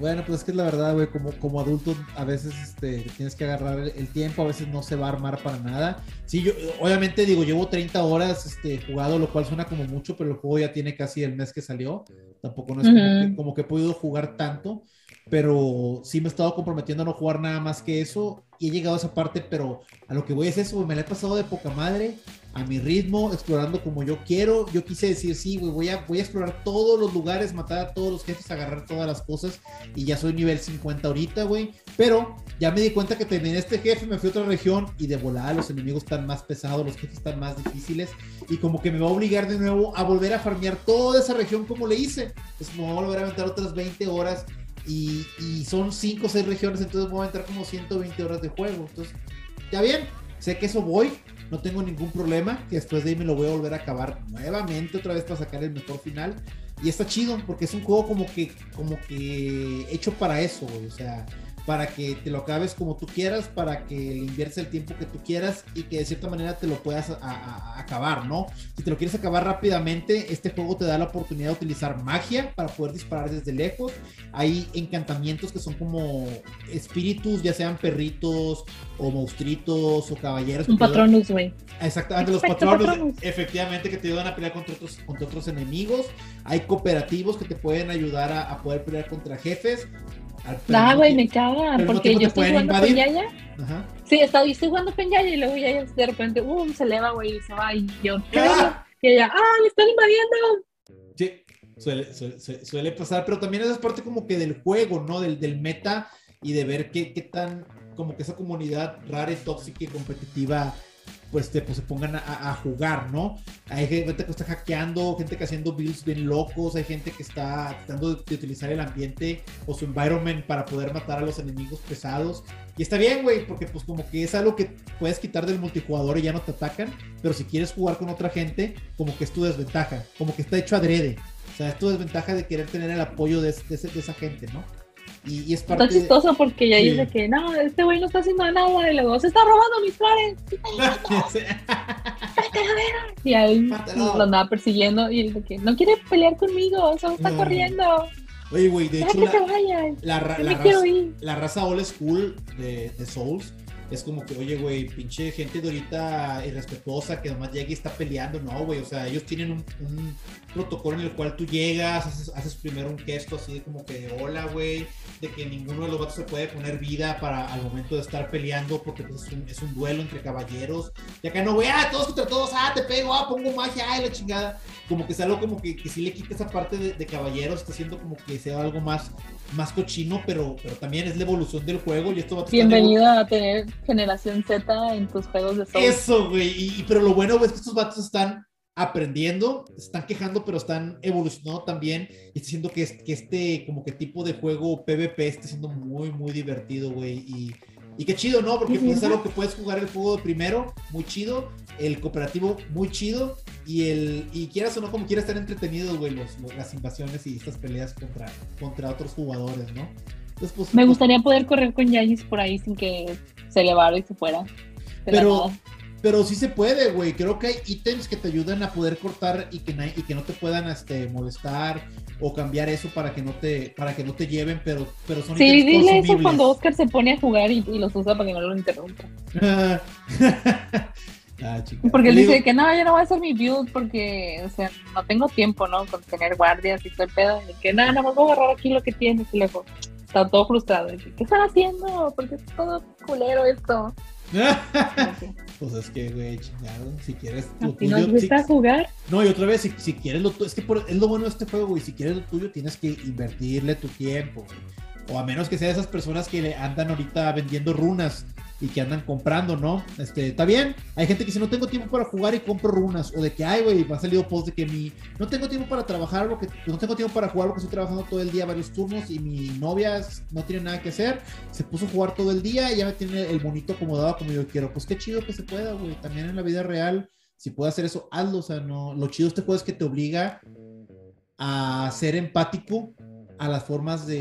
Bueno, pues es que es la verdad, güey, como, como adulto a veces este, tienes que agarrar el, tiempo, a veces no se va a armar para nada. Sí, yo obviamente digo, llevo 30 horas este, jugado, lo cual suena como mucho, pero el juego ya tiene casi el mes que salió. Tampoco no es como, que, como que he podido jugar tanto pero sí me he estado comprometiendo a no jugar nada más que eso y he llegado a esa parte, pero a lo que voy es eso, me la he pasado de poca madre, a mi ritmo, explorando como yo quiero. Yo quise decir, sí, güey, voy a, voy a explorar todos los lugares, matar a todos los jefes, agarrar todas las cosas y ya soy nivel 50 ahorita, güey. Pero ya me di cuenta que terminé este jefe, me fui a otra región y de volada los enemigos están más pesados, los jefes están más difíciles y como que me va a obligar de nuevo a volver a farmear toda esa región como le hice. Pues me voy a volver a aventar otras 20 horas y, son 5 o 6 regiones, entonces voy a entrar como 120 horas de juego. Entonces, ya bien, sé que eso voy, no tengo ningún problema, que después de ahí me lo voy a volver a acabar nuevamente otra vez para sacar el mejor final. Y está chido, porque es un juego como que, como que hecho para eso, O sea, para que te lo acabes como tú quieras, para que le inviertes el tiempo que tú quieras y que de cierta manera te lo puedas acabar, ¿no? Si te lo quieres acabar rápidamente, este juego te da la oportunidad de utilizar magia para poder disparar desde lejos. Hay encantamientos que son como espíritus, ya sean perritos o monstruitos o caballeros.
Un patronus, güey.
Exactamente, los patronos, efectivamente, que te ayudan a pelear contra otros, contra otros enemigos. Hay cooperativos que te pueden ayudar a, a poder pelear contra jefes.
Ah, güey, me caga, porque yo estoy jugando con Yaya. Ajá. Sí, estoy, estoy jugando con Yaya y luego Yaya de repente, um, se eleva, güey, y se va y yo, ¿qué? ¡Ah! Y ella, ¡ah, le están invadiendo!
Sí, suele, suele, suele, pasar, pero también es parte como que del juego, ¿no? Del, del meta y de ver qué, qué tan, como que esa comunidad rara y tóxica y competitiva pues, pues se pongan a, jugar, ¿no? Hay gente que está hackeando, gente que haciendo builds bien locos, hay gente que está tratando de, utilizar el ambiente o su environment para poder matar a los enemigos pesados. Y está bien, güey, porque pues como que es algo que puedes quitar del multijugador y ya no te atacan, pero si quieres jugar con otra gente, como que es tu desventaja, como que está hecho adrede. O sea, es tu desventaja de querer tener el apoyo de esa gente, ¿no? Y, es parte
Está chistoso porque ya dice que no, este güey no está haciendo nada y luego se está robando mis flores. y ahí lo andaba persiguiendo y dice que no quiere pelear conmigo, solo está corriendo.
Oye, güey, de hecho, la, la, la, raza, old school de, de Souls es como que, oye, güey, pinche gente de ahorita irrespetuosa que nomás llega y está peleando. No, güey, o sea, ellos tienen un, protocolo en el cual tú llegas, haces, primero un gesto así como que hola, güey, de que ninguno de los vatos se puede poner vida para al momento de estar peleando porque pues, es, un, es un duelo entre caballeros. Y acá no, güey, ah, todos contra todos, ah, te pego, ah, pongo magia, ay, la chingada. Como que es algo como que, que sí le quita esa parte de, de caballeros, está haciendo como que sea algo más más cochino, pero, pero también es la evolución del juego y esto va a
Bienvenido a tener generación Z en tus juegos de
Souls. Eso, güey, y, pero lo bueno es que estos vatos están aprendiendo, están quejando, pero están evolucionando también y está haciendo que, que este como que tipo de juego PvP esté siendo muy, muy divertido, güey, y y qué chido, ¿no? Porque pues, es algo que puedes jugar el juego de primero, muy chido, el cooperativo, muy chido, y el y quieras o no, como quieras estar entretenido, güey, los, las invasiones y estas peleas contra, contra otros jugadores, ¿no?
Entonces, pues, Me pues gustaría poder correr con Yagis por ahí sin que se elevara y se fuera.
Pero, pero sí se puede, güey. Creo que hay ítems que te ayudan a poder cortar y que, y que no te puedan este, molestar o cambiar eso para que no te para que no te lleven, pero, pero son
Sí, dile eso cuando Oscar se pone a jugar y, los usa para que no lo interrumpa. ah, porque él dice que no, yo no voy a hacer mi build porque, o sea, no tengo tiempo, ¿no? Con tener guardias y todo el pedo. Y que nada, nada más voy a agarrar aquí lo que tienes. Y luego está todo frustrado. ¿Qué están haciendo? Porque es todo culero esto.
pues es que, güey, chingado, si quieres
lo tuyo. ¿No gusta jugar?
No, y otra vez, si, si quieres lo tuyo, es que es lo bueno de este juego, güey, si quieres lo tuyo tienes que invertirle tu tiempo, O a menos que sea de esas personas que le andan ahorita vendiendo runas y que andan comprando, ¿no? Este, está bien. Hay gente que dice, no tengo tiempo para jugar y compro runas. O de que, ay, güey, me ha salido post de que mi, no tengo tiempo para trabajar, que, no tengo tiempo para jugar porque estoy trabajando todo el día varios turnos y mi novia no tiene nada que hacer. Se puso a jugar todo el día y ya me tiene el monito acomodado como yo quiero. Pues qué chido que se pueda, güey. También en la vida real, si puede hacer eso, hazlo. O sea, no, lo chido de este juego es que te obliga a ser empático a las formas de,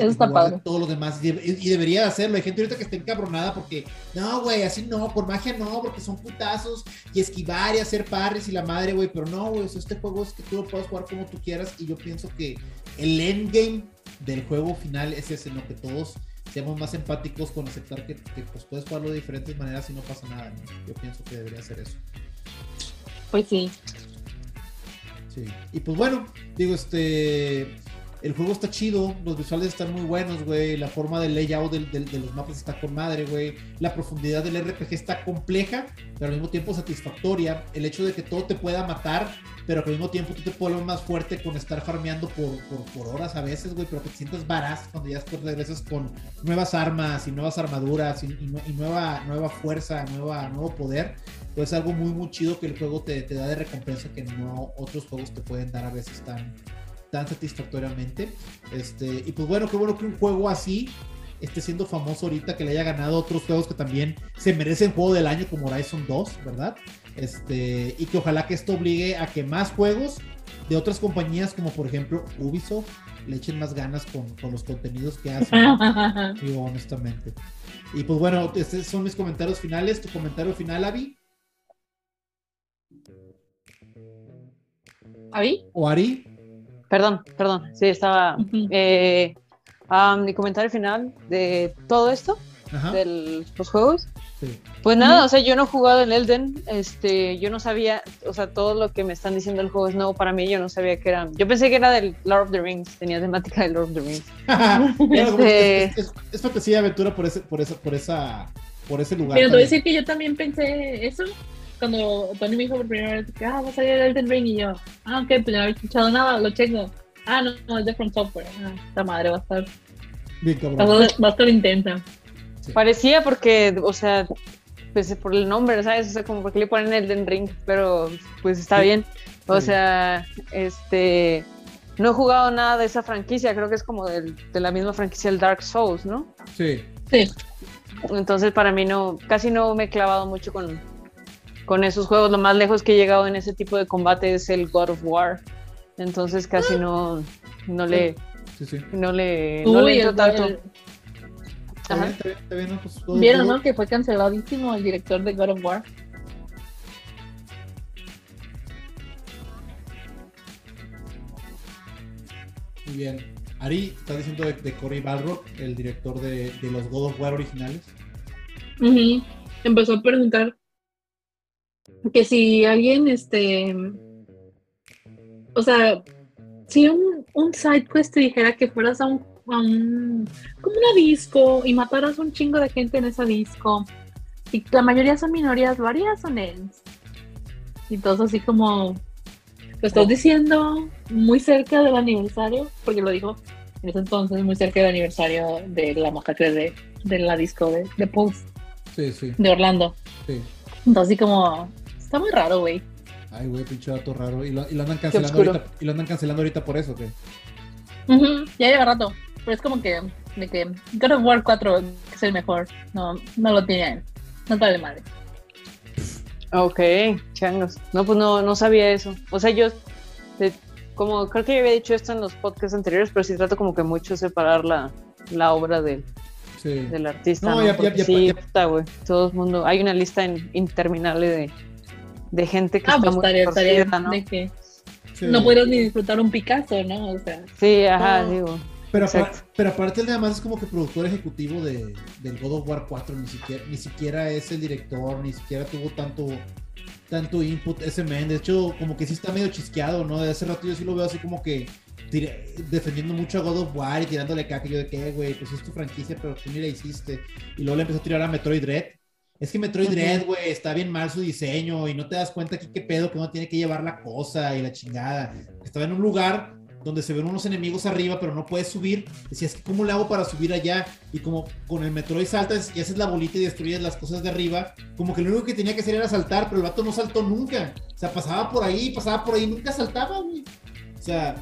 todo lo demás y, debería hacerlo. Hay gente ahorita que está encabronada porque no, güey, así no, por magia no, porque son putazos y esquivar y hacer pares y la madre, güey, pero no, güey, este juego es que tú lo puedes jugar como tú quieras y yo pienso que el endgame del juego final es ese, ¿no? Que todos seamos más empáticos con aceptar que, pues, puedes jugarlo de diferentes maneras y no pasa nada, Yo pienso que debería ser eso.
Pues sí.
Sí. Y pues bueno, digo, este el juego está chido, los visuales están muy buenos, güey, la forma del layout de los mapas está con madre, güey, la profundidad del RPG está compleja, pero al mismo tiempo satisfactoria, el hecho de que todo te pueda matar, pero que al mismo tiempo tú te vuelves más fuerte con estar farmeando por, por, horas a veces, güey, pero que te sientas varaz cuando ya después regresas con nuevas armas y nuevas armaduras y, nueva, nueva fuerza, nueva, nuevo poder, pues es algo muy, muy chido que el juego te, te da de recompensa que no otros juegos te pueden dar a veces tan tan satisfactoriamente. Este, y pues bueno, qué bueno que un juego así esté siendo famoso ahorita, que le haya ganado otros juegos que también se merecen juego del año como Horizon 2, ¿verdad? Este, y que ojalá que esto obligue a que más juegos de otras compañías como por ejemplo Ubisoft le echen más ganas con, con los contenidos que hacen, digo honestamente. Y pues bueno, estos son mis comentarios finales. ¿Tu comentario final, Avi?
¿Avi?
¿O Ari?
Perdón, perdón, sí, estaba... Eh, mi comentario final de todo esto, de los juegos. Pues nada, o sea, yo no he jugado en Elden, este, yo no sabía, o sea, todo lo que me están diciendo el juego es nuevo para mí, yo no sabía que era, yo pensé que era del Lord of the Rings, tenía temática del Lord of the Rings.
este... es, es, fantasía aventura por ese, por esa, por esa, por ese lugar.
Pero te voy a decir que yo también pensé eso, cuando Tony me dijo por primera vez que ah, va a salir el Elden Ring y yo, ah, ok, pues no había escuchado nada, lo checo. Ah, no, no, es de From Software. Ah, esta madre va a estar. Va a estar intensa.
Parecía porque, o sea, pues por el nombre, ¿sabes? O sea, como porque le ponen Elden Ring, pero pues está bien. O sea, este. No he jugado nada de esa franquicia, creo que es como del, de la misma franquicia el Dark Souls, ¿no?
Sí.
Sí.
Entonces para mí no, casi no me he clavado mucho con, con esos juegos. Lo más lejos que he llegado en ese tipo de combate es el God of War. Entonces casi no, no le. No le. No le tanto.
Vieron, ¿no? Que fue canceladísimo el director de God of War.
Muy bien. Ari, estás diciendo de, de Cory Balrock, el director de, de, los God of War originales.
Empezó a preguntar que si alguien, este, o sea, si un, un side quest te dijera que fueras a un, a un, como una disco y mataras un chingo de gente en esa disco, y la mayoría son minorías, ¿lo harías o Y todos así como, lo estás diciendo muy cerca del aniversario, porque lo dijo en ese entonces, muy cerca del aniversario de la masacre de, de la disco de, de Pulse.
Sí, sí.
De Orlando.
Sí.
Entonces, así como, Está muy raro, güey.
Ay, güey, pinche dato raro. ¿Y lo, y lo andan cancelando ahorita, ¿Y lo andan cancelando ahorita por eso, ¿qué?
Ya lleva rato. Pero es como que, de que God of War 4 es el mejor. No, no lo tienen. No vale madre.
Ok, changos. No, pues no, no sabía eso. O sea, yo, como creo que ya había dicho esto en los podcasts anteriores, pero sí trato como que mucho separar la, la obra de, del artista. No, Ya, ya, sí, está, güey. Todo el mundo. Hay una lista interminable de de gente que
ah, está pues ¿no? De que no puedes ni disfrutar un Picasso, ¿no? O sea.
Sí, ajá, digo.
Pero, pero aparte él además es como que productor ejecutivo de, del God of War 4, ni siquiera, ni siquiera es el director, ni siquiera tuvo tanto tanto input ese men, de hecho como que sí está medio chisqueado, ¿no? De hace rato yo sí lo veo así como que defendiendo mucho a God of War y tirándole caca, yo de qué, güey, pues es tu franquicia, pero tú ni la hiciste. Y luego le empezó a tirar a Metroid Dread, es que Metroid Dread, güey, está bien mal su diseño y no te das cuenta aquí qué pedo que uno tiene que llevar la cosa y la chingada. Estaba en un lugar donde se ven unos enemigos arriba, pero no puedes subir. Decías, ¿cómo le hago para subir allá? Y como con el Metroid saltas y haces la bolita y destruyes las cosas de arriba, como que lo único que tenía que hacer era saltar, pero el vato no saltó nunca. O sea, pasaba por ahí, pasaba por ahí, nunca saltaba, güey. O sea,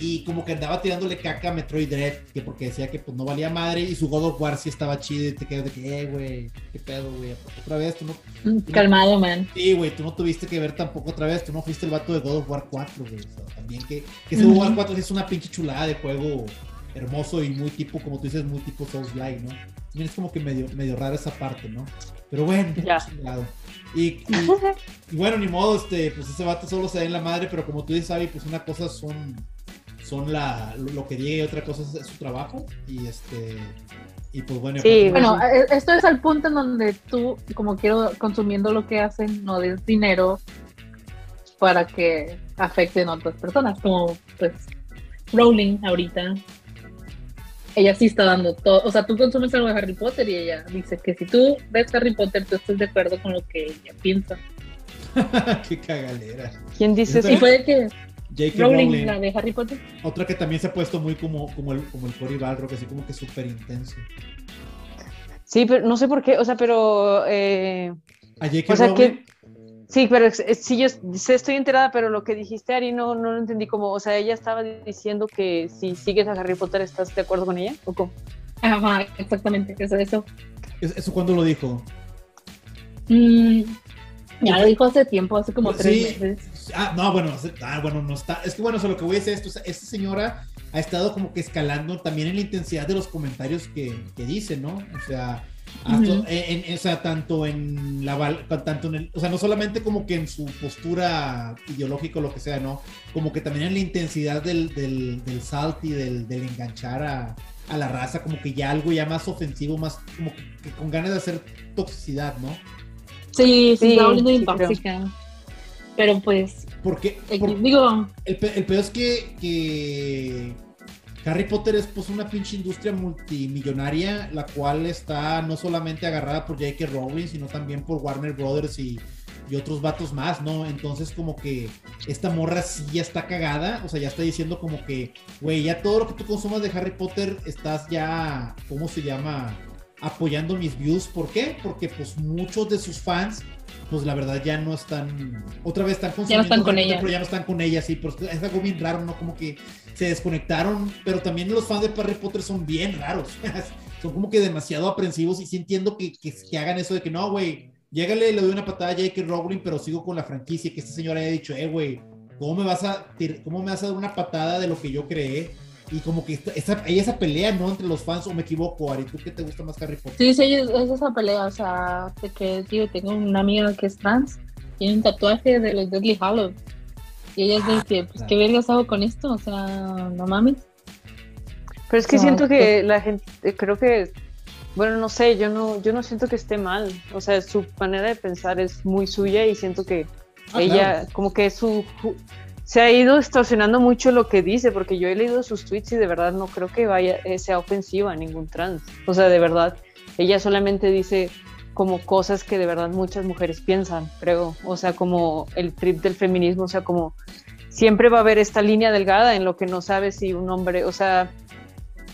y como que andaba tirándole caca a Metroid Dread, que porque decía que pues no valía madre y su God of War sí estaba chido y te quedas de que, eh, güey, qué pedo, güey, otra vez tú no...
Mm, calmado, man.
Sí, güey, tú no tuviste que ver tampoco otra vez, tú no fuiste el vato de God of War 4, güey, o sea, también que, que ese God of War 4 sí es una pinche chulada de juego hermoso y muy tipo, como tú dices, muy tipo Souls-like, ¿no? También es como que medio, medio rara esa parte, ¿no? Pero bueno, ya. Y, y, y, bueno, ni modo, este, pues ese vato solo se da en la madre, pero como tú dices, Abby, pues una cosa son son la, lo que llegue y otra cosa es, su trabajo. Y este y pues bueno.
Sí, bueno, e, esto es al punto en donde tú, como quiero, consumiendo lo que hacen, no des dinero para que afecten a otras personas, como pues Rowling ahorita, ella sí está dando todo. O sea, tú consumes algo de Harry Potter y ella dice que si tú ves Harry Potter, tú estás de acuerdo con lo que ella piensa.
Qué cagalera.
¿Quién dice
eso? Y puede que
J.K.
Rowling, la de Harry Potter.
Otra que también se ha puesto muy como, como el, como el Cory Balrog, así como que súper intenso.
Sí, pero no sé por qué, o sea, pero... Eh,
¿A J.K. Rowling?
Sí, pero sí, yo estoy enterada, pero lo que dijiste, Ari, no, no lo entendí como, o sea, ella estaba diciendo que si sigues a Harry Potter, ¿estás de acuerdo con ella? ¿O cómo?
Ajá, exactamente, eso, eso.
¿Eso cuándo lo dijo?
Mm, ya lo dijo hace tiempo, hace como tres meses.
Ah, no, bueno, ah, bueno, no está. Es que bueno, lo que voy a decir esto, esta señora ha estado como que escalando también en la intensidad de los comentarios que, que dice, ¿no? O sea, en, o sea, tanto en la tanto en el, o sea, no solamente como que en su postura ideológica o lo que sea, ¿no? Como que también en la intensidad del, del, del salt y del, del enganchar a, a, la raza, como que ya algo ya más ofensivo, más como que, con ganas de hacer toxicidad, ¿no?
Sí, sí, está tóxica. Pero pues.
Porque.
digo.
El, el peor es que, que Harry Potter es pues una pinche industria multimillonaria, la cual está no solamente agarrada por J.K. Rowling, sino también por Warner Brothers y, otros vatos más, ¿no? Entonces como que esta morra sí ya está cagada, o sea, ya está diciendo como que, güey, ya todo lo que tú consumas de Harry Potter estás ya, ¿cómo se llama? Apoyando mis views. ¿Por qué? Porque pues muchos de sus fans pues la verdad ya no están, otra vez están
Ya no están con ella.
Pero ya no están con ella, sí, pero es algo bien raro, ¿no? Como que se desconectaron, pero también los fans de Harry Potter son bien raros, son como que demasiado aprensivos y sí entiendo que, que, hagan eso de que no, güey, llégale, le doy una patada a J.K. Rowling, pero sigo con la franquicia, que este señor haya dicho, eh, güey, ¿cómo me vas a, cómo me vas a dar una patada de lo que yo creé? Y como que esa, hay esa pelea, ¿no? Entre los fans, o me equivoco, Ari, ¿tú qué te gusta más Harry Potter?
Sí, sí, es, esa pelea, o sea, de que, tío, tengo una amiga que es trans, tiene un tatuaje de los Deadly Hallows, y ella ah, dice, pues, ¿qué vergas hago con esto? O sea, no mames.
Pero es que siento que la gente, eh, creo que, bueno, no sé, yo no, yo no siento que esté mal, o sea, su manera de pensar es muy suya y siento que ah, ella, como que su se ha ido distorsionando mucho lo que dice, porque yo he leído sus tweets y de verdad no creo que vaya, eh, sea ofensiva a ningún trans. O sea, de verdad, ella solamente dice como cosas que de verdad muchas mujeres piensan, creo. O sea, como el trip del feminismo, o sea, como siempre va a haber esta línea delgada en lo que no sabe si un hombre, o sea,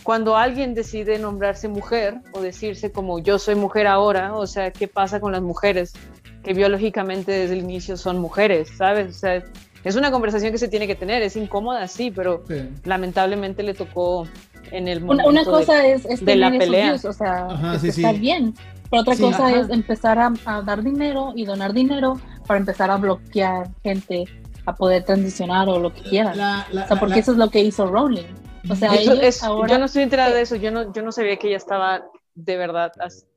cuando alguien decide nombrarse mujer o decirse como yo soy mujer ahora, o sea, ¿qué pasa con las mujeres que biológicamente desde el inicio son mujeres, ¿sabes? O sea, es una conversación que se tiene que tener, es incómoda, sí, pero lamentablemente le tocó en el momento
una, cosa de, es, de la pelea. o sea, está bien. Pero otra cosa es empezar a, dar dinero y donar dinero para empezar a bloquear gente a poder transicionar o lo que quiera. o sea, porque eso es lo que hizo Rowling. O sea, ellos ahora,
yo no estoy enterada de eso, yo no, yo no sabía que ella estaba de verdad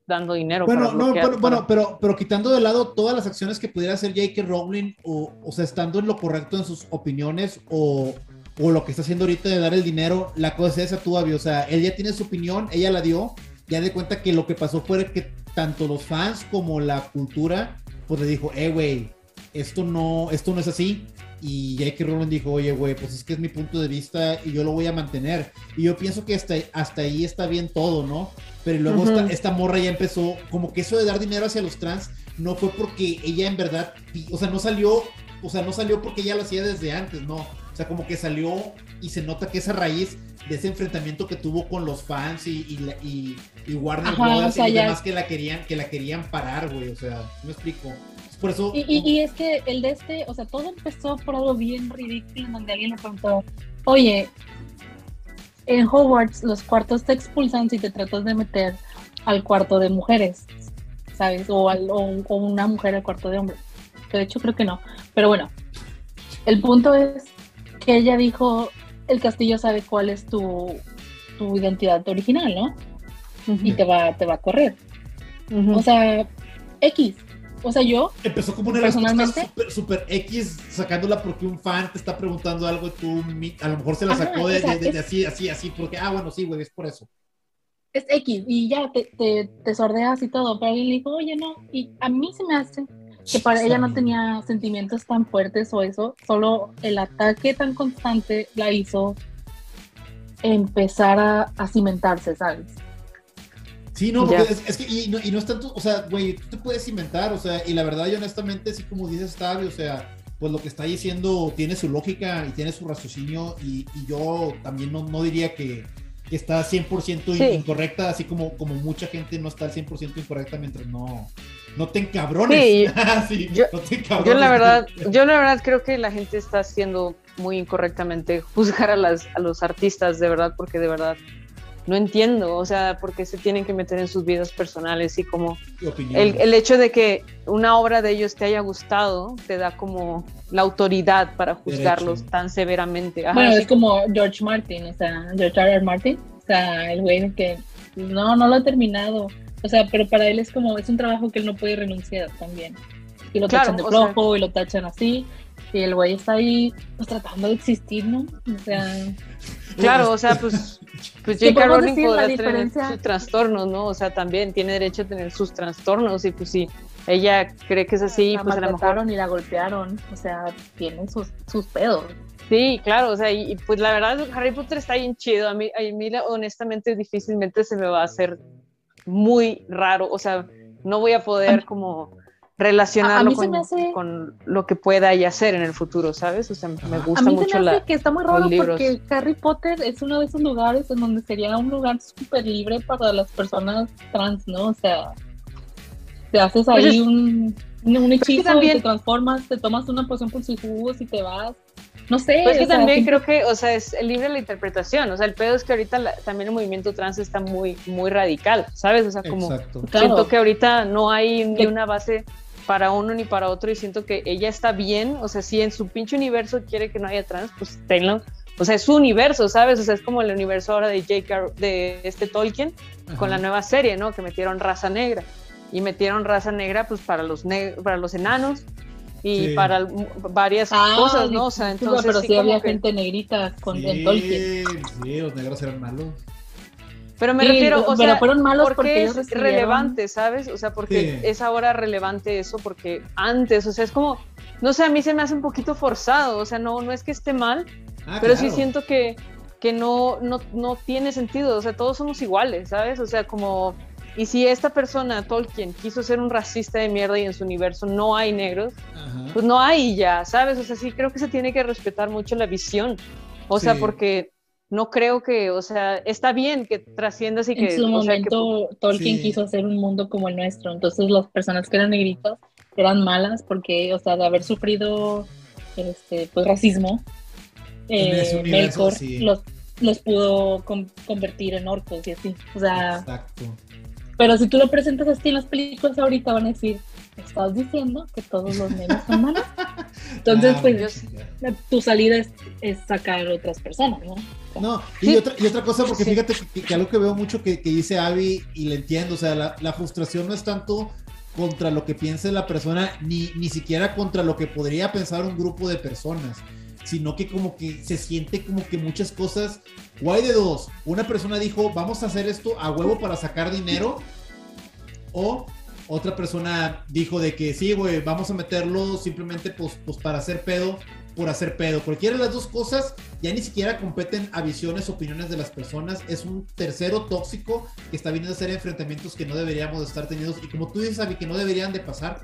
dando dinero.
Bueno, no, bueno, pero, pero quitando de lado todas las acciones que pudiera hacer J.K. Rowling, o, o sea, estando en lo correcto en sus opiniones, o, o lo que está haciendo ahorita de dar el dinero, la cosa es esa, tú, Abby. O sea, él ya tiene su opinión, ella la dio, ya de cuenta que lo que pasó fue que tanto los fans como la cultura, pues le dijo, eh, güey, esto no, esto no es así. Y J.K. Rowling dijo, oye, güey, pues es que es mi punto de vista y yo lo voy a mantener. Y yo pienso que hasta, hasta ahí está bien todo, ¿no? Pero luego esta, morra ya empezó, como que eso de dar dinero hacia los trans no fue porque ella en verdad, o sea, no salió, o sea, no salió porque ella lo hacía desde antes, no. O sea, como que salió y se nota que esa raíz de ese enfrentamiento que tuvo con los fans y, y, y, Warner Brothers y demás que la querían, que la querían parar, güey. O sea, me explico? Por eso.
Y, y, es que el de este, o sea, todo empezó por algo bien ridículo, donde alguien le preguntó, oye, en Hogwarts los cuartos te expulsan si te tratas de meter al cuarto de mujeres, ¿sabes? O, al, o, una mujer al cuarto de hombres. Que de hecho creo que no. Pero bueno, el punto es que ella dijo, el castillo sabe cuál es tu, tu identidad original, ¿no? Y te va, te va a correr. O sea, X, o sea, yo.
Empezó como una personalmente super, super, X sacándola porque un fan te está preguntando algo y tú a lo mejor se la sacó de, así, así, así, porque, ah, bueno, sí, güey, es por eso.
Es X y ya te, te, te sordeas y todo, pero alguien le dijo, oye, no, y a mí se me hace que para ella no tenía sentimientos tan fuertes o eso, solo el ataque tan constante la hizo empezar a, cimentarse, ¿sabes?
Sí, no, porque es, que, y no, y no es tanto, o sea, güey, tú te puedes inventar, o sea, y la verdad, yo honestamente, así como dices, Tavi, o sea, pues lo que está diciendo tiene su lógica y tiene su raciocinio, y, yo también no, no diría que, que está 100% incorrecta, así como, como mucha gente no está al 100% incorrecta mientras no, no te encabrones.
Sí, yo, yo, la verdad, yo la verdad creo que la gente está haciendo muy incorrectamente juzgar a, las, a los artistas, de verdad, porque de verdad no entiendo, o sea, por qué se tienen que meter en sus vidas personales y como el, el, hecho de que una obra de ellos te haya gustado te da como la autoridad para juzgarlos tan severamente.
bueno, es como George Martin, o sea, George R. R. Martin, o sea, el güey que no, no lo ha terminado, o sea, pero para él es como, es un trabajo que él no puede renunciar también. Y lo tachan de flojo y lo tachan así, y el güey está ahí pues tratando de existir, ¿no? O sea...
Claro, o sea, pues, pues J.K. Rowling podrá tener sus trastornos, ¿no? O sea, también tiene derecho a tener sus trastornos y pues si ella cree que es así,
la
pues a lo mejor...
y la golpearon, o sea, tiene sus, sus pedos.
Sí, claro, o sea, y, pues la verdad Harry Potter está bien chido, a mí, a mí honestamente difícilmente se me va a hacer muy raro, o sea, no voy a poder como relacionarlo con, lo que pueda y hacer en el futuro, ¿sabes? O sea, me gusta a mí mucho me hace
que está muy raro porque Harry Potter es uno de esos lugares en donde sería un lugar súper libre para las personas trans, ¿no? O sea, te haces pues ahí un, un hechizo también... te transformas, te tomas una poción con sus jugos y te vas. No sé.
Pues que también creo que, o sea, es libre la interpretación. O sea, el pedo es que ahorita también el movimiento trans está muy, muy radical, ¿sabes? O sea, como siento que ahorita no hay ni una base para uno ni para otro y siento que ella está bien, o sea, si en su pinche universo quiere que no haya trans, pues tenlo. O sea, es su universo, ¿sabes? O sea, es como el universo ahora de J.K. de este Tolkien con la nueva serie, ¿no? Que metieron raza negra y metieron raza negra pues para los para los enanos y para varias ah, cosas, ¿no? O sea, entonces
pero sí, había gente negrita con
sí,
Tolkien.
Sí, los negros eran malos.
Pero me refiero, o sea, fueron malos porque, es relevante, ¿sabes? O sea, porque es ahora relevante eso, porque antes, o sea, es como, no sé, a mí se me hace un poquito forzado, o sea, no, no es que esté mal, ah, pero sí siento que, que no, no, no tiene sentido, o sea, todos somos iguales, ¿sabes? O sea, como, y si esta persona, Tolkien, quiso ser un racista de mierda y en su universo no hay negros, pues no hay ya, ¿sabes? O sea, sí creo que se tiene que respetar mucho la visión, o sea, porque no creo que, o sea, está bien que trasciendas y que...
En su momento Tolkien quiso hacer un mundo como el nuestro, entonces las personas que eran negritas eran malas porque, o sea, de haber sufrido este, pues racismo, eh, Melkor los, los pudo convertir en orcos y así, o sea... Exacto. Pero si tú lo presentas así en las películas ahorita van a decir, estás diciendo que todos los negros son malos. Entonces, ah, pues tu salida es, sacar a otras personas, ¿no?
No, y, otra, y otra cosa, porque fíjate que, algo que veo mucho que, dice Abby y le entiendo, o sea, la, frustración no es tanto contra lo que piense la persona, ni, ni siquiera contra lo que podría pensar un grupo de personas, sino que como que se siente como que muchas cosas, guay de dos, una persona dijo, vamos a hacer esto a huevo para sacar dinero, o otra persona dijo de que sí, güey, vamos a meterlo simplemente pues, pues para hacer pedo, por hacer pedo. Cualquiera de las dos cosas ya ni siquiera competen a visiones, opiniones de las personas. Es un tercero tóxico que está viniendo a hacer enfrentamientos que no deberíamos estar tenidos. Y como tú dices, Abby, que no deberían de pasar.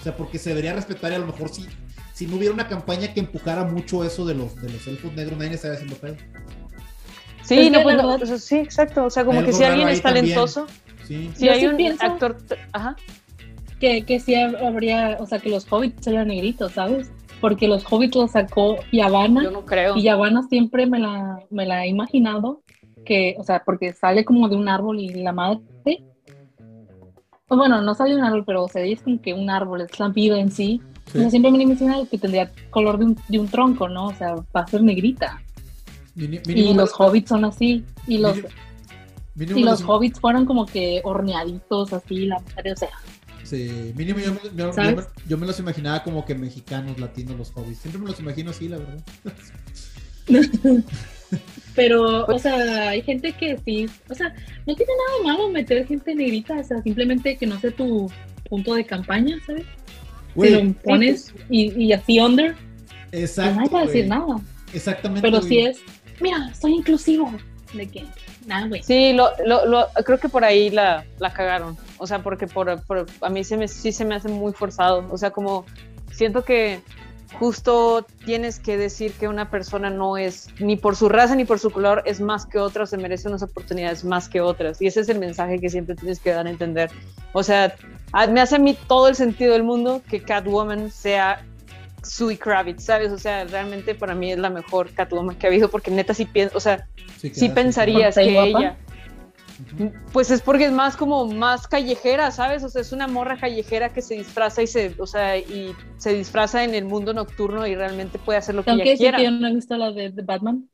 O sea, porque se debería respetar y a lo mejor si, si no hubiera una campaña que empujara mucho eso de los, de los elfos negros, nadie estaría haciendo pedo.
Sí, no, pues, sí, exacto. O sea, como que si alguien es talentoso. Si hay un actor. Ajá.
Que, que sí habría, o sea, que los hobbits serían negritos, ¿sabes? Porque los hobbits los sacó Yavanna.
Yo no creo.
Y Yavanna siempre me la, me la he imaginado, que, o sea, porque sale como de un árbol y la madre. Pues bueno, no sale de un árbol, pero o sea, es como que un árbol, es la vida en sí. siempre me he imaginado que tendría color de un, de un tronco, ¿no? O sea, va a ser negrita. y los hobbits son así. Y los, y los hobbits fueron como que horneaditos, así, la madre, o sea.
Sí, mínimo yo, me los imaginaba como que mexicanos, latinos, los hobbits. Siempre me los imagino así, la verdad.
Pero, o sea, hay gente que sí, o sea, no tiene nada de malo meter gente negrita, o sea, simplemente que no sea tu punto de campaña, ¿sabes? si lo pones y, y, así under,
Exacto,
no hay que decir nada.
Exactamente.
Pero si es, mira, soy inclusivo, ¿De qué? Güey.
Sí, lo, lo, creo que por ahí la, la cagaron. O sea, porque por, por, a mí se me, sí se me hace muy forzado. O sea, como siento que justo tienes que decir que una persona no es ni por su raza ni por su color es más que otra, se merece unas oportunidades más que otras. Y ese es el mensaje que siempre tienes que dar a entender. O sea, me hace a mí todo el sentido del mundo que Catwoman sea Sui Kravitz, ¿sabes? O sea, realmente para mí es la mejor Catwoman que ha habido porque neta sí pienso, o sea, sí, pensarías que ella pues es porque es más como más callejera, ¿sabes? O sea, es una morra callejera que se disfraza y se, o sea, y se disfraza en el mundo nocturno y realmente puede hacer lo que ella quiera.
que no he visto la de, Batman.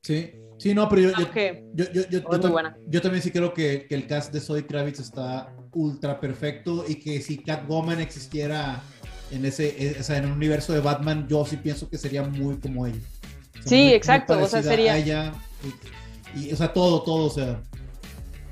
sí, sí, no, pero yo, yo, yo, yo, también sí creo que, que, el cast de Zoe Kravitz está ultra perfecto y que si Catwoman existiera en ese, e, o sea, en un universo de Batman, yo sí pienso que sería muy como ella.
sí, exacto, o sea, sería...
Ella, y, o sea, todo, todo, o sea,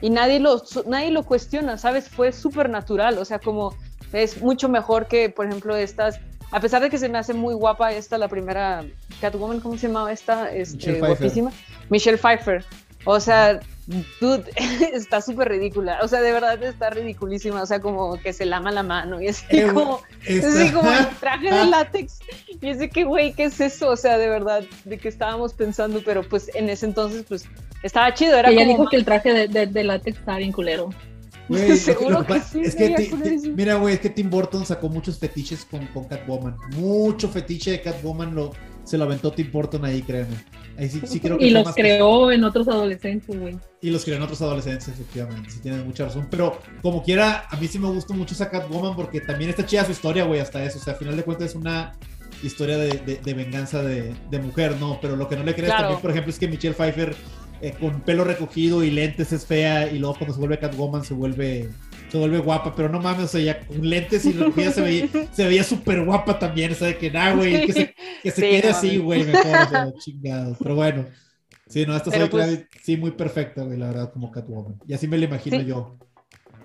y nadie lo, nadie lo cuestiona, ¿sabes? Fue súper natural, o sea, como es mucho mejor que, por ejemplo, estas, a pesar de que se me hace muy guapa esta, la primera Catwoman, ¿cómo se llamaba esta? Este, guapísima. Michelle Pfeiffer. O sea, dude, está súper ridícula. O sea, de verdad está ridiculísima. O sea, como que se lama la mano y así eh, como, así como el traje de látex. Y es de que, güey, ¿qué es eso? O sea, de verdad, de que estábamos pensando, pero pues en ese entonces, pues estaba chido. Era
Ella dijo que el traje de, de, de látex estaba bien culero.
Seguro que, sí.
Es que mira, güey, es que Tim Burton sacó muchos fetiches con, con Catwoman. Mucho fetiche de Catwoman lo, se lo aventó Tim Burton ahí, créeme. Ahí sí, sí creo que
y los creó en otros adolescentes, güey.
Y los creó en otros adolescentes, efectivamente. Sí, tienes mucha razón. Pero como quiera, a mí sí me gustó mucho esa Catwoman porque también está chida su historia, güey, hasta eso. O sea, al final de cuentas es una historia de, de, venganza de, de, mujer, ¿no? Pero lo que no le crees también, por ejemplo, es que Michelle Pfeiffer eh, con pelo recogido y lentes es fea y luego cuando se vuelve Catwoman se vuelve se vuelve guapa, pero no mames, o sea, ya con lentes y recogida se veía se veía súper guapa también, o sea, que nada, güey, que se, que se quede así, güey, mejor, chingado. Pero bueno, sí, no, esta se pues, sí muy perfecta, güey, la verdad, como Catwoman. Y así me la imagino yo.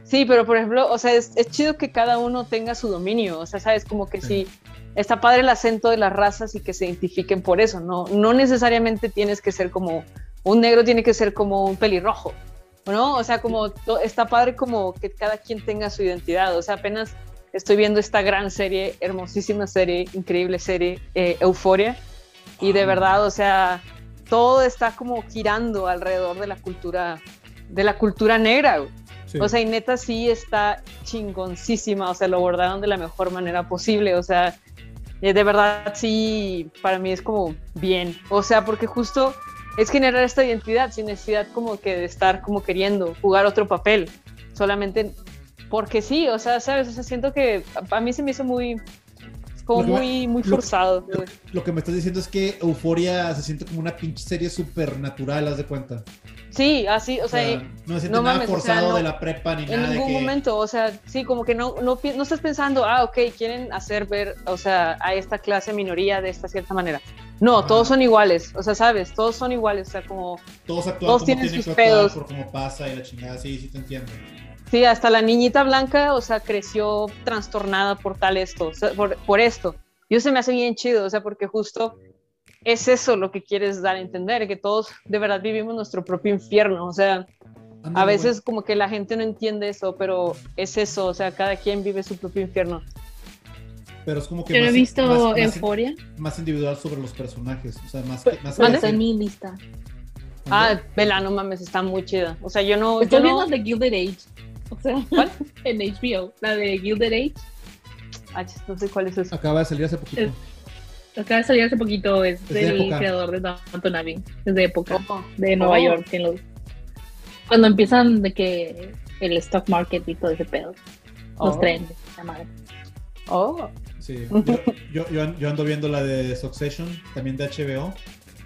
Sí, pero por ejemplo, o sea, es, es, chido que cada uno tenga su dominio, o sea, sabes, como que sí. está padre el acento de las razas y que se identifiquen por eso, no, no necesariamente tienes que ser como un negro tiene que ser como un pelirrojo, ¿no? O sea, como está padre como que cada quien tenga su identidad, o sea, apenas estoy viendo esta gran serie, hermosísima serie, increíble serie, eh, Euforia, y de verdad, o sea, todo está como girando alrededor de la cultura, de la cultura negra, O sea, y neta sí está chingoncísima, o sea, lo abordaron de la mejor manera posible, o sea, eh, de verdad sí, para mí es como bien, o sea, porque justo es generar esta identidad sin necesidad como que de estar como queriendo jugar otro papel, solamente porque sí, o sea, sabes, o sea, siento que a mí se me hizo muy como muy, muy forzado.
Lo, que me estás diciendo es que Euforia se siente como una pinche serie supernatural, haz de cuenta.
Sí, así, o sea,
no se siente nada forzado de la prepa ni
nada.
En
ningún momento, o sea, sí, como que no, no, no estás pensando, ah, ok, quieren hacer ver, o sea, a esta clase minoría de esta cierta manera. No, todos son iguales, o sea, sabes, todos son iguales, o sea, como
todos actúan todos tienen, sus pedos por cómo pasa y la chingada, sí, sí te entiendo.
Sí, hasta la niñita blanca, o sea, creció trastornada por tal esto, por, esto. Y eso se me hace bien chido, o sea, porque justo es eso lo que quieres dar a entender, que todos de verdad vivimos nuestro propio infierno, o sea, a veces como que la gente no entiende eso, pero es eso, o sea, cada quien vive su propio infierno.
Pero es como que...
Yo he visto Euforia.
Más, individual sobre los personajes, o sea, más...
Pues, más está mi lista.
Ah, vela, no mames, está muy chida. O sea, yo no...
Estoy
yo
viendo no... The Gilded Age. O sea, ¿cuál? en HBO, la de Gilded Age.
Ah, no sé cuál es eso.
Acaba de salir hace poquito.
acaba de salir hace poquito, es, es del creador de Downton Abbey, es de época, de Nueva oh. York. En los, cuando empiezan de que el stock market y todo ese pedo, los oh. trenes, la madre.
Oh.
Sí, yo, yo, yo, ando viendo la de Succession, también de HBO,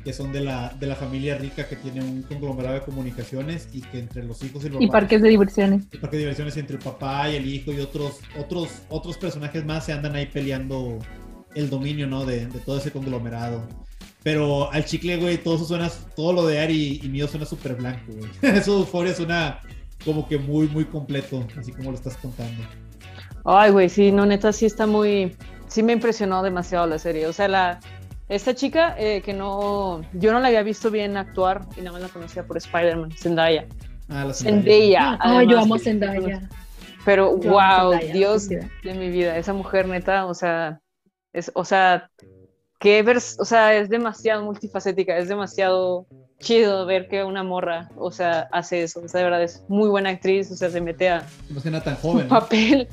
que son de la, de la familia rica que tiene un conglomerado de comunicaciones y que entre los hijos y los
Y parques de diversiones.
Y parques de diversiones entre el papá y el hijo y otros, otros, otros personajes más se andan ahí peleando el dominio, ¿no? De, de todo ese conglomerado. Pero al chicle, güey, todo eso suena, todo lo de Ari y mío suena súper blanco, güey. Eso de Euforia suena como que muy, muy completo, así como lo estás contando.
Ay, güey, sí, no, neta, sí está muy, sí me impresionó demasiado la serie. O sea, la, Esta chica eh, que no, yo no la había visto bien actuar y nada más la conocía por Spider-Man, Zendaya.
Ah, la
Zendaya.
Ah, yo amo Zendaya.
Pero, wow, Dios de mi vida, esa mujer neta, o sea, es, o sea, que o sea, es demasiado multifacética, es demasiado chido ver que una morra, o sea, hace eso, o sea, de verdad es muy buena actriz, o sea, se mete a
no tan joven,
papel.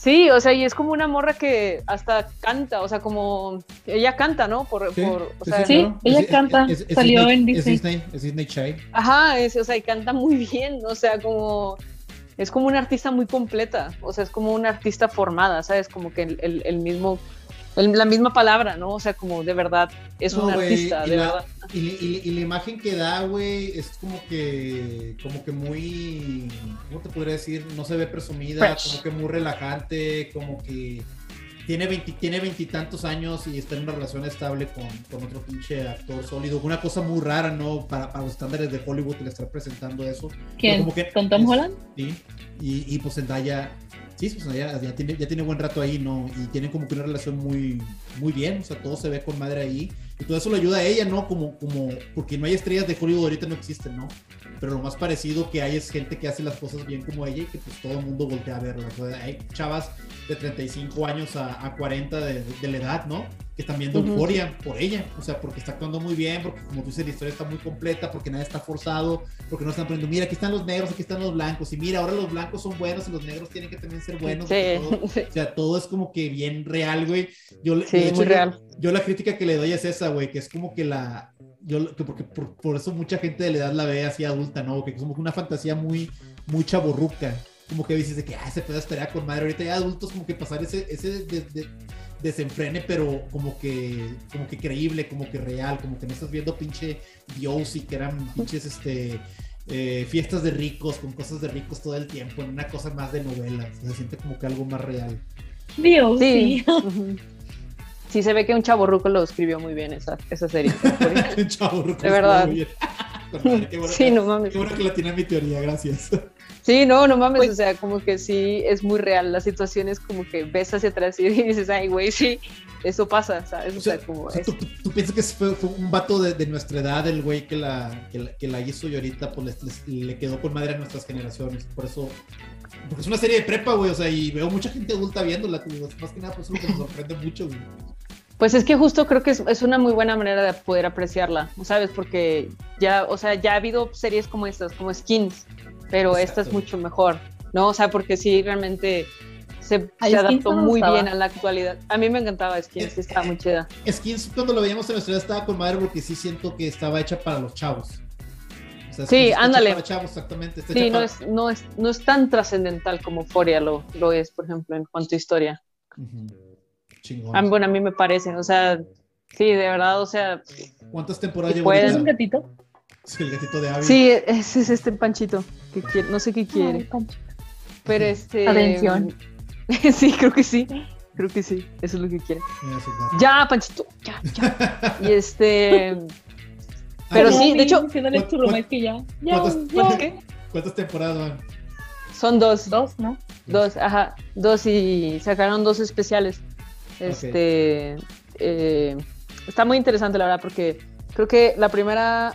Sí, o sea, y es como una morra que hasta canta, o sea, como ella canta, ¿no? Por,
sí,
por
o sea, sí, ella canta, salió en Disney.
Es Disney, es Disney Chai.
Ajá, es, o sea, y canta muy bien, o sea, como es como una artista muy completa, o sea, es como una artista formada, ¿sabes? Como que el, el mismo la misma palabra, ¿no? O sea, como de verdad es un artista, de verdad.
Y, la imagen que da, güey, es como que, como que muy, ¿cómo te podría decir? No se ve presumida, como que muy relajante, como que tiene tiene veintitantos años y está en una relación estable con, con, otro pinche actor sólido. Una cosa muy rara, ¿no? Para, para los estándares de Hollywood le estar presentando eso.
¿Quién? ¿Con Tom Holland?
Sí. Y, y pues Zendaya Sí, pues ya, tiene, ya tiene buen rato ahí, ¿no? Y tienen como que una relación muy, muy bien, o sea, todo se ve con madre ahí. Y todo eso le ayuda a ella, ¿no? Como, como, porque no hay estrellas de Hollywood ahorita, no existen, ¿no? Pero lo más parecido que hay es gente que hace las cosas bien como ella y que pues todo el mundo voltea a verla. O sea, hay chavas de 35 años a, a 40 de, de, la edad, ¿no? Que están viendo euforia por ella. O sea, porque está actuando muy bien, porque como tú dices, la historia está muy completa, porque nada está forzado, porque no están poniendo, mira, aquí están los negros, aquí están los blancos. Y mira, ahora los blancos son buenos y los negros tienen que también ser buenos. Sí. o sea, todo es como que bien real, güey. Yo,
sí, muy real.
Yo, la crítica que le doy es esa, güey, que es como que la, yo, porque por, eso mucha gente de la edad la ve así adulta, ¿no? Que es como una fantasía muy, muy chaborruca. Como que dices de que, ah, se puede esperar con madre. Ahorita ya adultos como que pasar ese, ese desenfrene, pero como que, como que creíble, como que real, como que no estás viendo pinche Dios y que eran pinches, este... Eh, fiestas de ricos, con cosas de ricos todo el tiempo, en una cosa más de novela. Se siente como que algo más real.
Dios, sí.
sí se ve que un chaborruco lo escribió muy bien esa, esa serie. un chaborruco. De verdad. Muy
bien. qué bueno sí, que, no mames. Qué bueno que la tiene mi teoría, gracias.
Sí, no, no mames, pues o sea, como que sí es muy real. La situación es como que ves hacia atrás y dices, ay, güey, sí, eso pasa, ¿sabes? O sea, como.
¿tú, piensas que fue, fue un vato de, de, nuestra edad el güey que la, que la, que la hizo y ahorita pues le, le quedó con madre a nuestras generaciones? Por eso porque es una serie de prepa, güey, o sea, y veo mucha gente adulta viéndola, más que nada, pues eso me sorprende mucho, güey.
Pues es que justo creo que es, es, una muy buena manera de poder apreciarla, ¿sabes? Porque ya, o sea, ya ha habido series como estas, como Skins, pero esta es mucho mejor, ¿no? O sea, porque sí, realmente se, se adaptó muy bien a la actualidad. A mí me encantaba Skins, eh, estaba muy chida.
Skins, cuando lo veíamos en la ciudad, estaba con madre porque sí siento que estaba hecha para los chavos
sí, ándale.
exactamente.
sí, no, es, no, es, no es tan trascendental como Foria lo, lo es, por ejemplo, en cuanto a historia. Chingón. bueno, a mí me parece, o sea, sí, de verdad, o sea.
¿Cuántas temporadas lleva?
¿Es un gatito?
Sí, el gatito de Abby.
Sí, ese es este panchito, que quiere, no sé qué quiere. pero este.
Atención.
sí, creo que sí. Creo que sí, eso es lo que quiere. Ya, Panchito, ya, ya. y este. Pero sí, de hecho.
¿Cuántas, temporadas van?
Son dos.
Dos, ¿no?
Dos, ajá. Dos y sacaron dos especiales. Este. Eh, está muy interesante, la verdad, porque creo que la primera.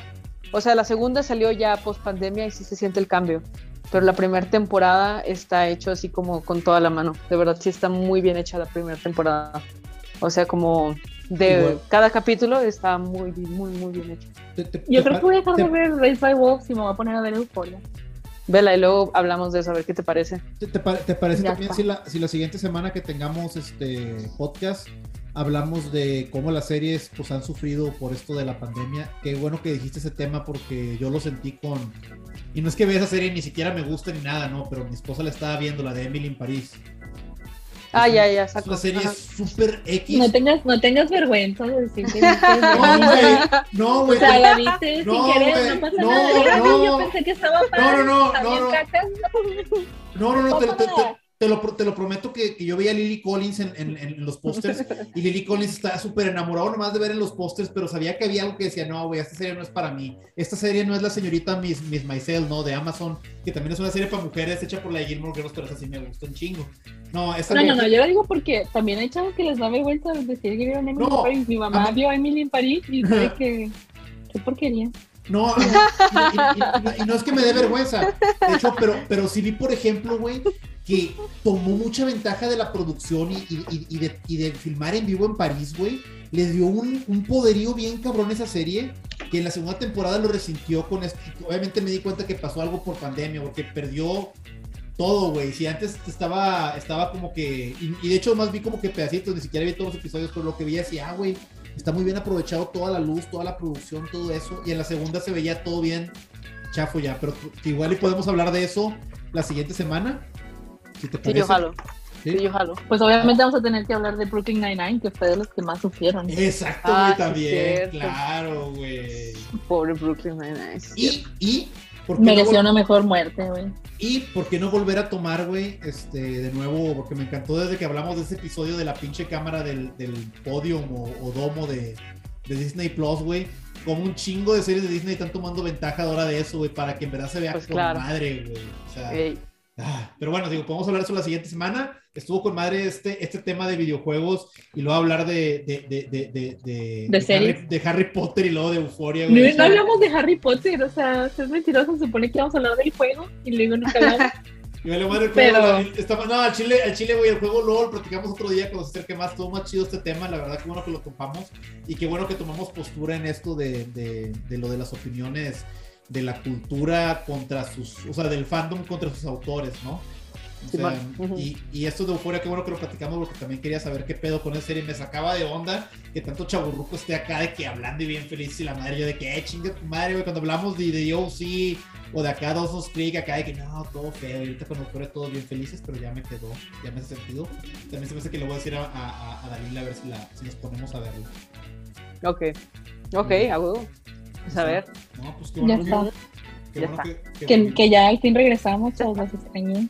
O sea, la segunda salió ya post pandemia y sí se siente el cambio. Pero la primera temporada está hecho así como con toda la mano. De verdad, sí está muy bien hecha la primera temporada. O sea, como de cada capítulo está muy, muy, muy bien hecho.
Yo creo que voy a dejar de ver Race by Wolves y me voy a poner a ver Euphoria.
Vela, y luego hablamos de eso, a ver qué te parece.
¿Te, parece también si la, si la, siguiente semana que tengamos este podcast hablamos de cómo las series pues han sufrido por esto de la pandemia? Qué bueno que dijiste ese tema porque yo lo sentí con... Y no es que vea esa serie ni siquiera me gusta ni nada, ¿no? Pero mi esposa la estaba viendo, la de Emily en París.
Ah, ya, ya, saco.
Es una serie súper X.
No tengas, no tengas vergüenza de decir que no,
güey. No, güey.
O sea, la viste no, sin querer, no pasa no, nada. No, yo pensé que estaba
No, no, no, no, no. No, no, no, te, te, te lo, te lo prometo que, que, yo veía a Lily Collins en, en, en los pósters y Lily Collins estaba súper enamorado nomás de ver en los pósters, pero sabía que había algo que decía, no, güey, esta serie no es para mí. Esta serie no es la señorita Miss, Miss Maisel, ¿no? De Amazon, que también es una serie para mujeres hecha por la de Gilmore Girls, pero esa sí me gusta un chingo. No, esta
no, no, no, yo lo digo porque también hay chavos que les da vergüenza decir que vieron Emily no, en París. Mi mamá vio a Emily en París y sabe que... ¿Qué porquería?
No, y, y, no es que me dé vergüenza. De hecho, pero, pero sí vi, por ejemplo, güey, que tomó mucha ventaja de la producción y, de, de, filmar en vivo en París, güey. Le dio un, un, poderío bien cabrón esa serie, que en la segunda temporada lo resintió con esto. Obviamente me di cuenta que pasó algo por pandemia, porque perdió todo, güey. Si antes estaba, estaba como que. Y, de hecho, más vi como que pedacitos, ni siquiera vi todos los episodios, pero lo que vi decía, ah, güey, está muy bien aprovechado toda la luz, toda la producción, todo eso. Y en la segunda se veía todo bien chafo ya, pero igual y podemos hablar de eso la siguiente semana. Si te
Sí, yo jalo. ¿Sí? yo jalo. Pues obviamente vamos a tener que hablar de Brooklyn Nine-Nine, que fue de los que más sufrieron.
Exacto, güey, ah, también. claro, güey.
Pobre Brooklyn Nine-Nine.
Y, y
Mereció no una mejor muerte, güey.
Y por qué no volver a tomar, güey, este, de nuevo, porque me encantó desde que hablamos de ese episodio de la pinche cámara del, del podium o, domo de, de Disney Plus, güey. Como un chingo de series de Disney están tomando ventaja ahora de eso, güey, para que en verdad se vea pues madre, güey. O sea, Ah, pero bueno, digo, podemos hablar eso la siguiente semana. Estuvo con madre este, este tema de videojuegos y luego hablar de, de, de, de, de,
de,
Harry, Potter y luego de Euforia.
No, no, hablamos de Harry Potter, o sea, es mentiroso, se supone que vamos a hablar del juego y luego nunca hablamos.
Y vale madre el juego, Pero... no, al Chile, al Chile, güey, el juego luego lo platicamos otro día cuando se acerque más, estuvo más chido este tema, la verdad que bueno que lo topamos y qué bueno que tomamos postura en esto de, de, de lo de las opiniones de la cultura contra sus, o sea, del fandom contra sus autores, ¿no? O sea, y, y, esto de Euforia, qué bueno que lo platicamos porque también quería saber qué pedo con esa serie. Me sacaba de onda que tanto chaburruco esté acá de que hablando y bien feliz y la madre, yo de que, eh, chinga tu madre, güey, cuando hablamos de, de OC o de acá dos nos clic acá de que no, todo feo. Y ahorita con Euforia todos bien felices, pero ya me quedó, ya me hace sentido. También se me hace que le voy a decir a, a, a Dalila a ver si, la, si nos ponemos a verlo.
Ok, ok, a huevo. A ver.
No, pues qué bueno
ya que, ya está. Que, que, ya al fin regresamos, todos los extrañé.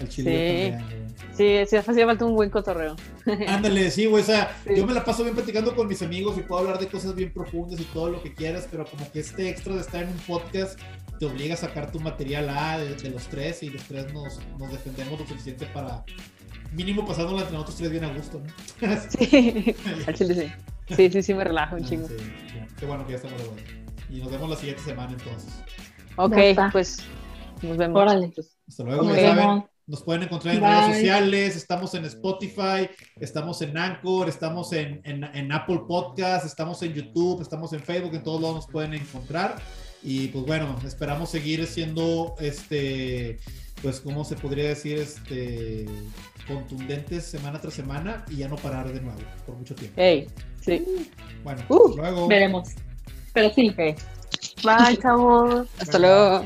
El chile sí. también,
Sí, sí, hacía falta un buen cotorreo.
Ándale, sí, güey, o sea, sí. yo me la paso bien platicando con mis amigos y puedo hablar de cosas bien profundas y todo lo que quieras, pero como que este extra de estar en un podcast te obliga a sacar tu material A de, de los tres y los tres nos, nos, defendemos lo suficiente para mínimo pasándola entre nosotros tres bien a gusto,
¿no? sí, al chile sí. Sí, sí, sí, me relajo un ah, chingo. Sí.
Qué bueno que ya estamos de vuelta. Y nos vemos la siguiente semana entonces.
Ok, pues nos vemos.
Órale.
Hasta luego, nos, ya saben, nos pueden encontrar en Bye. redes sociales, estamos en Spotify, estamos en Anchor, estamos en, en, en, Apple Podcast, estamos en YouTube, estamos en Facebook, en todos lados nos pueden encontrar. Y pues bueno, esperamos seguir siendo este, pues, ¿cómo se podría decir? Este contundentes semana tras semana y ya no parar de nuevo por mucho tiempo.
Hey, sí.
Bueno, uh, luego.
Veremos. Pero sí. Bye, chavos.
Hasta luego.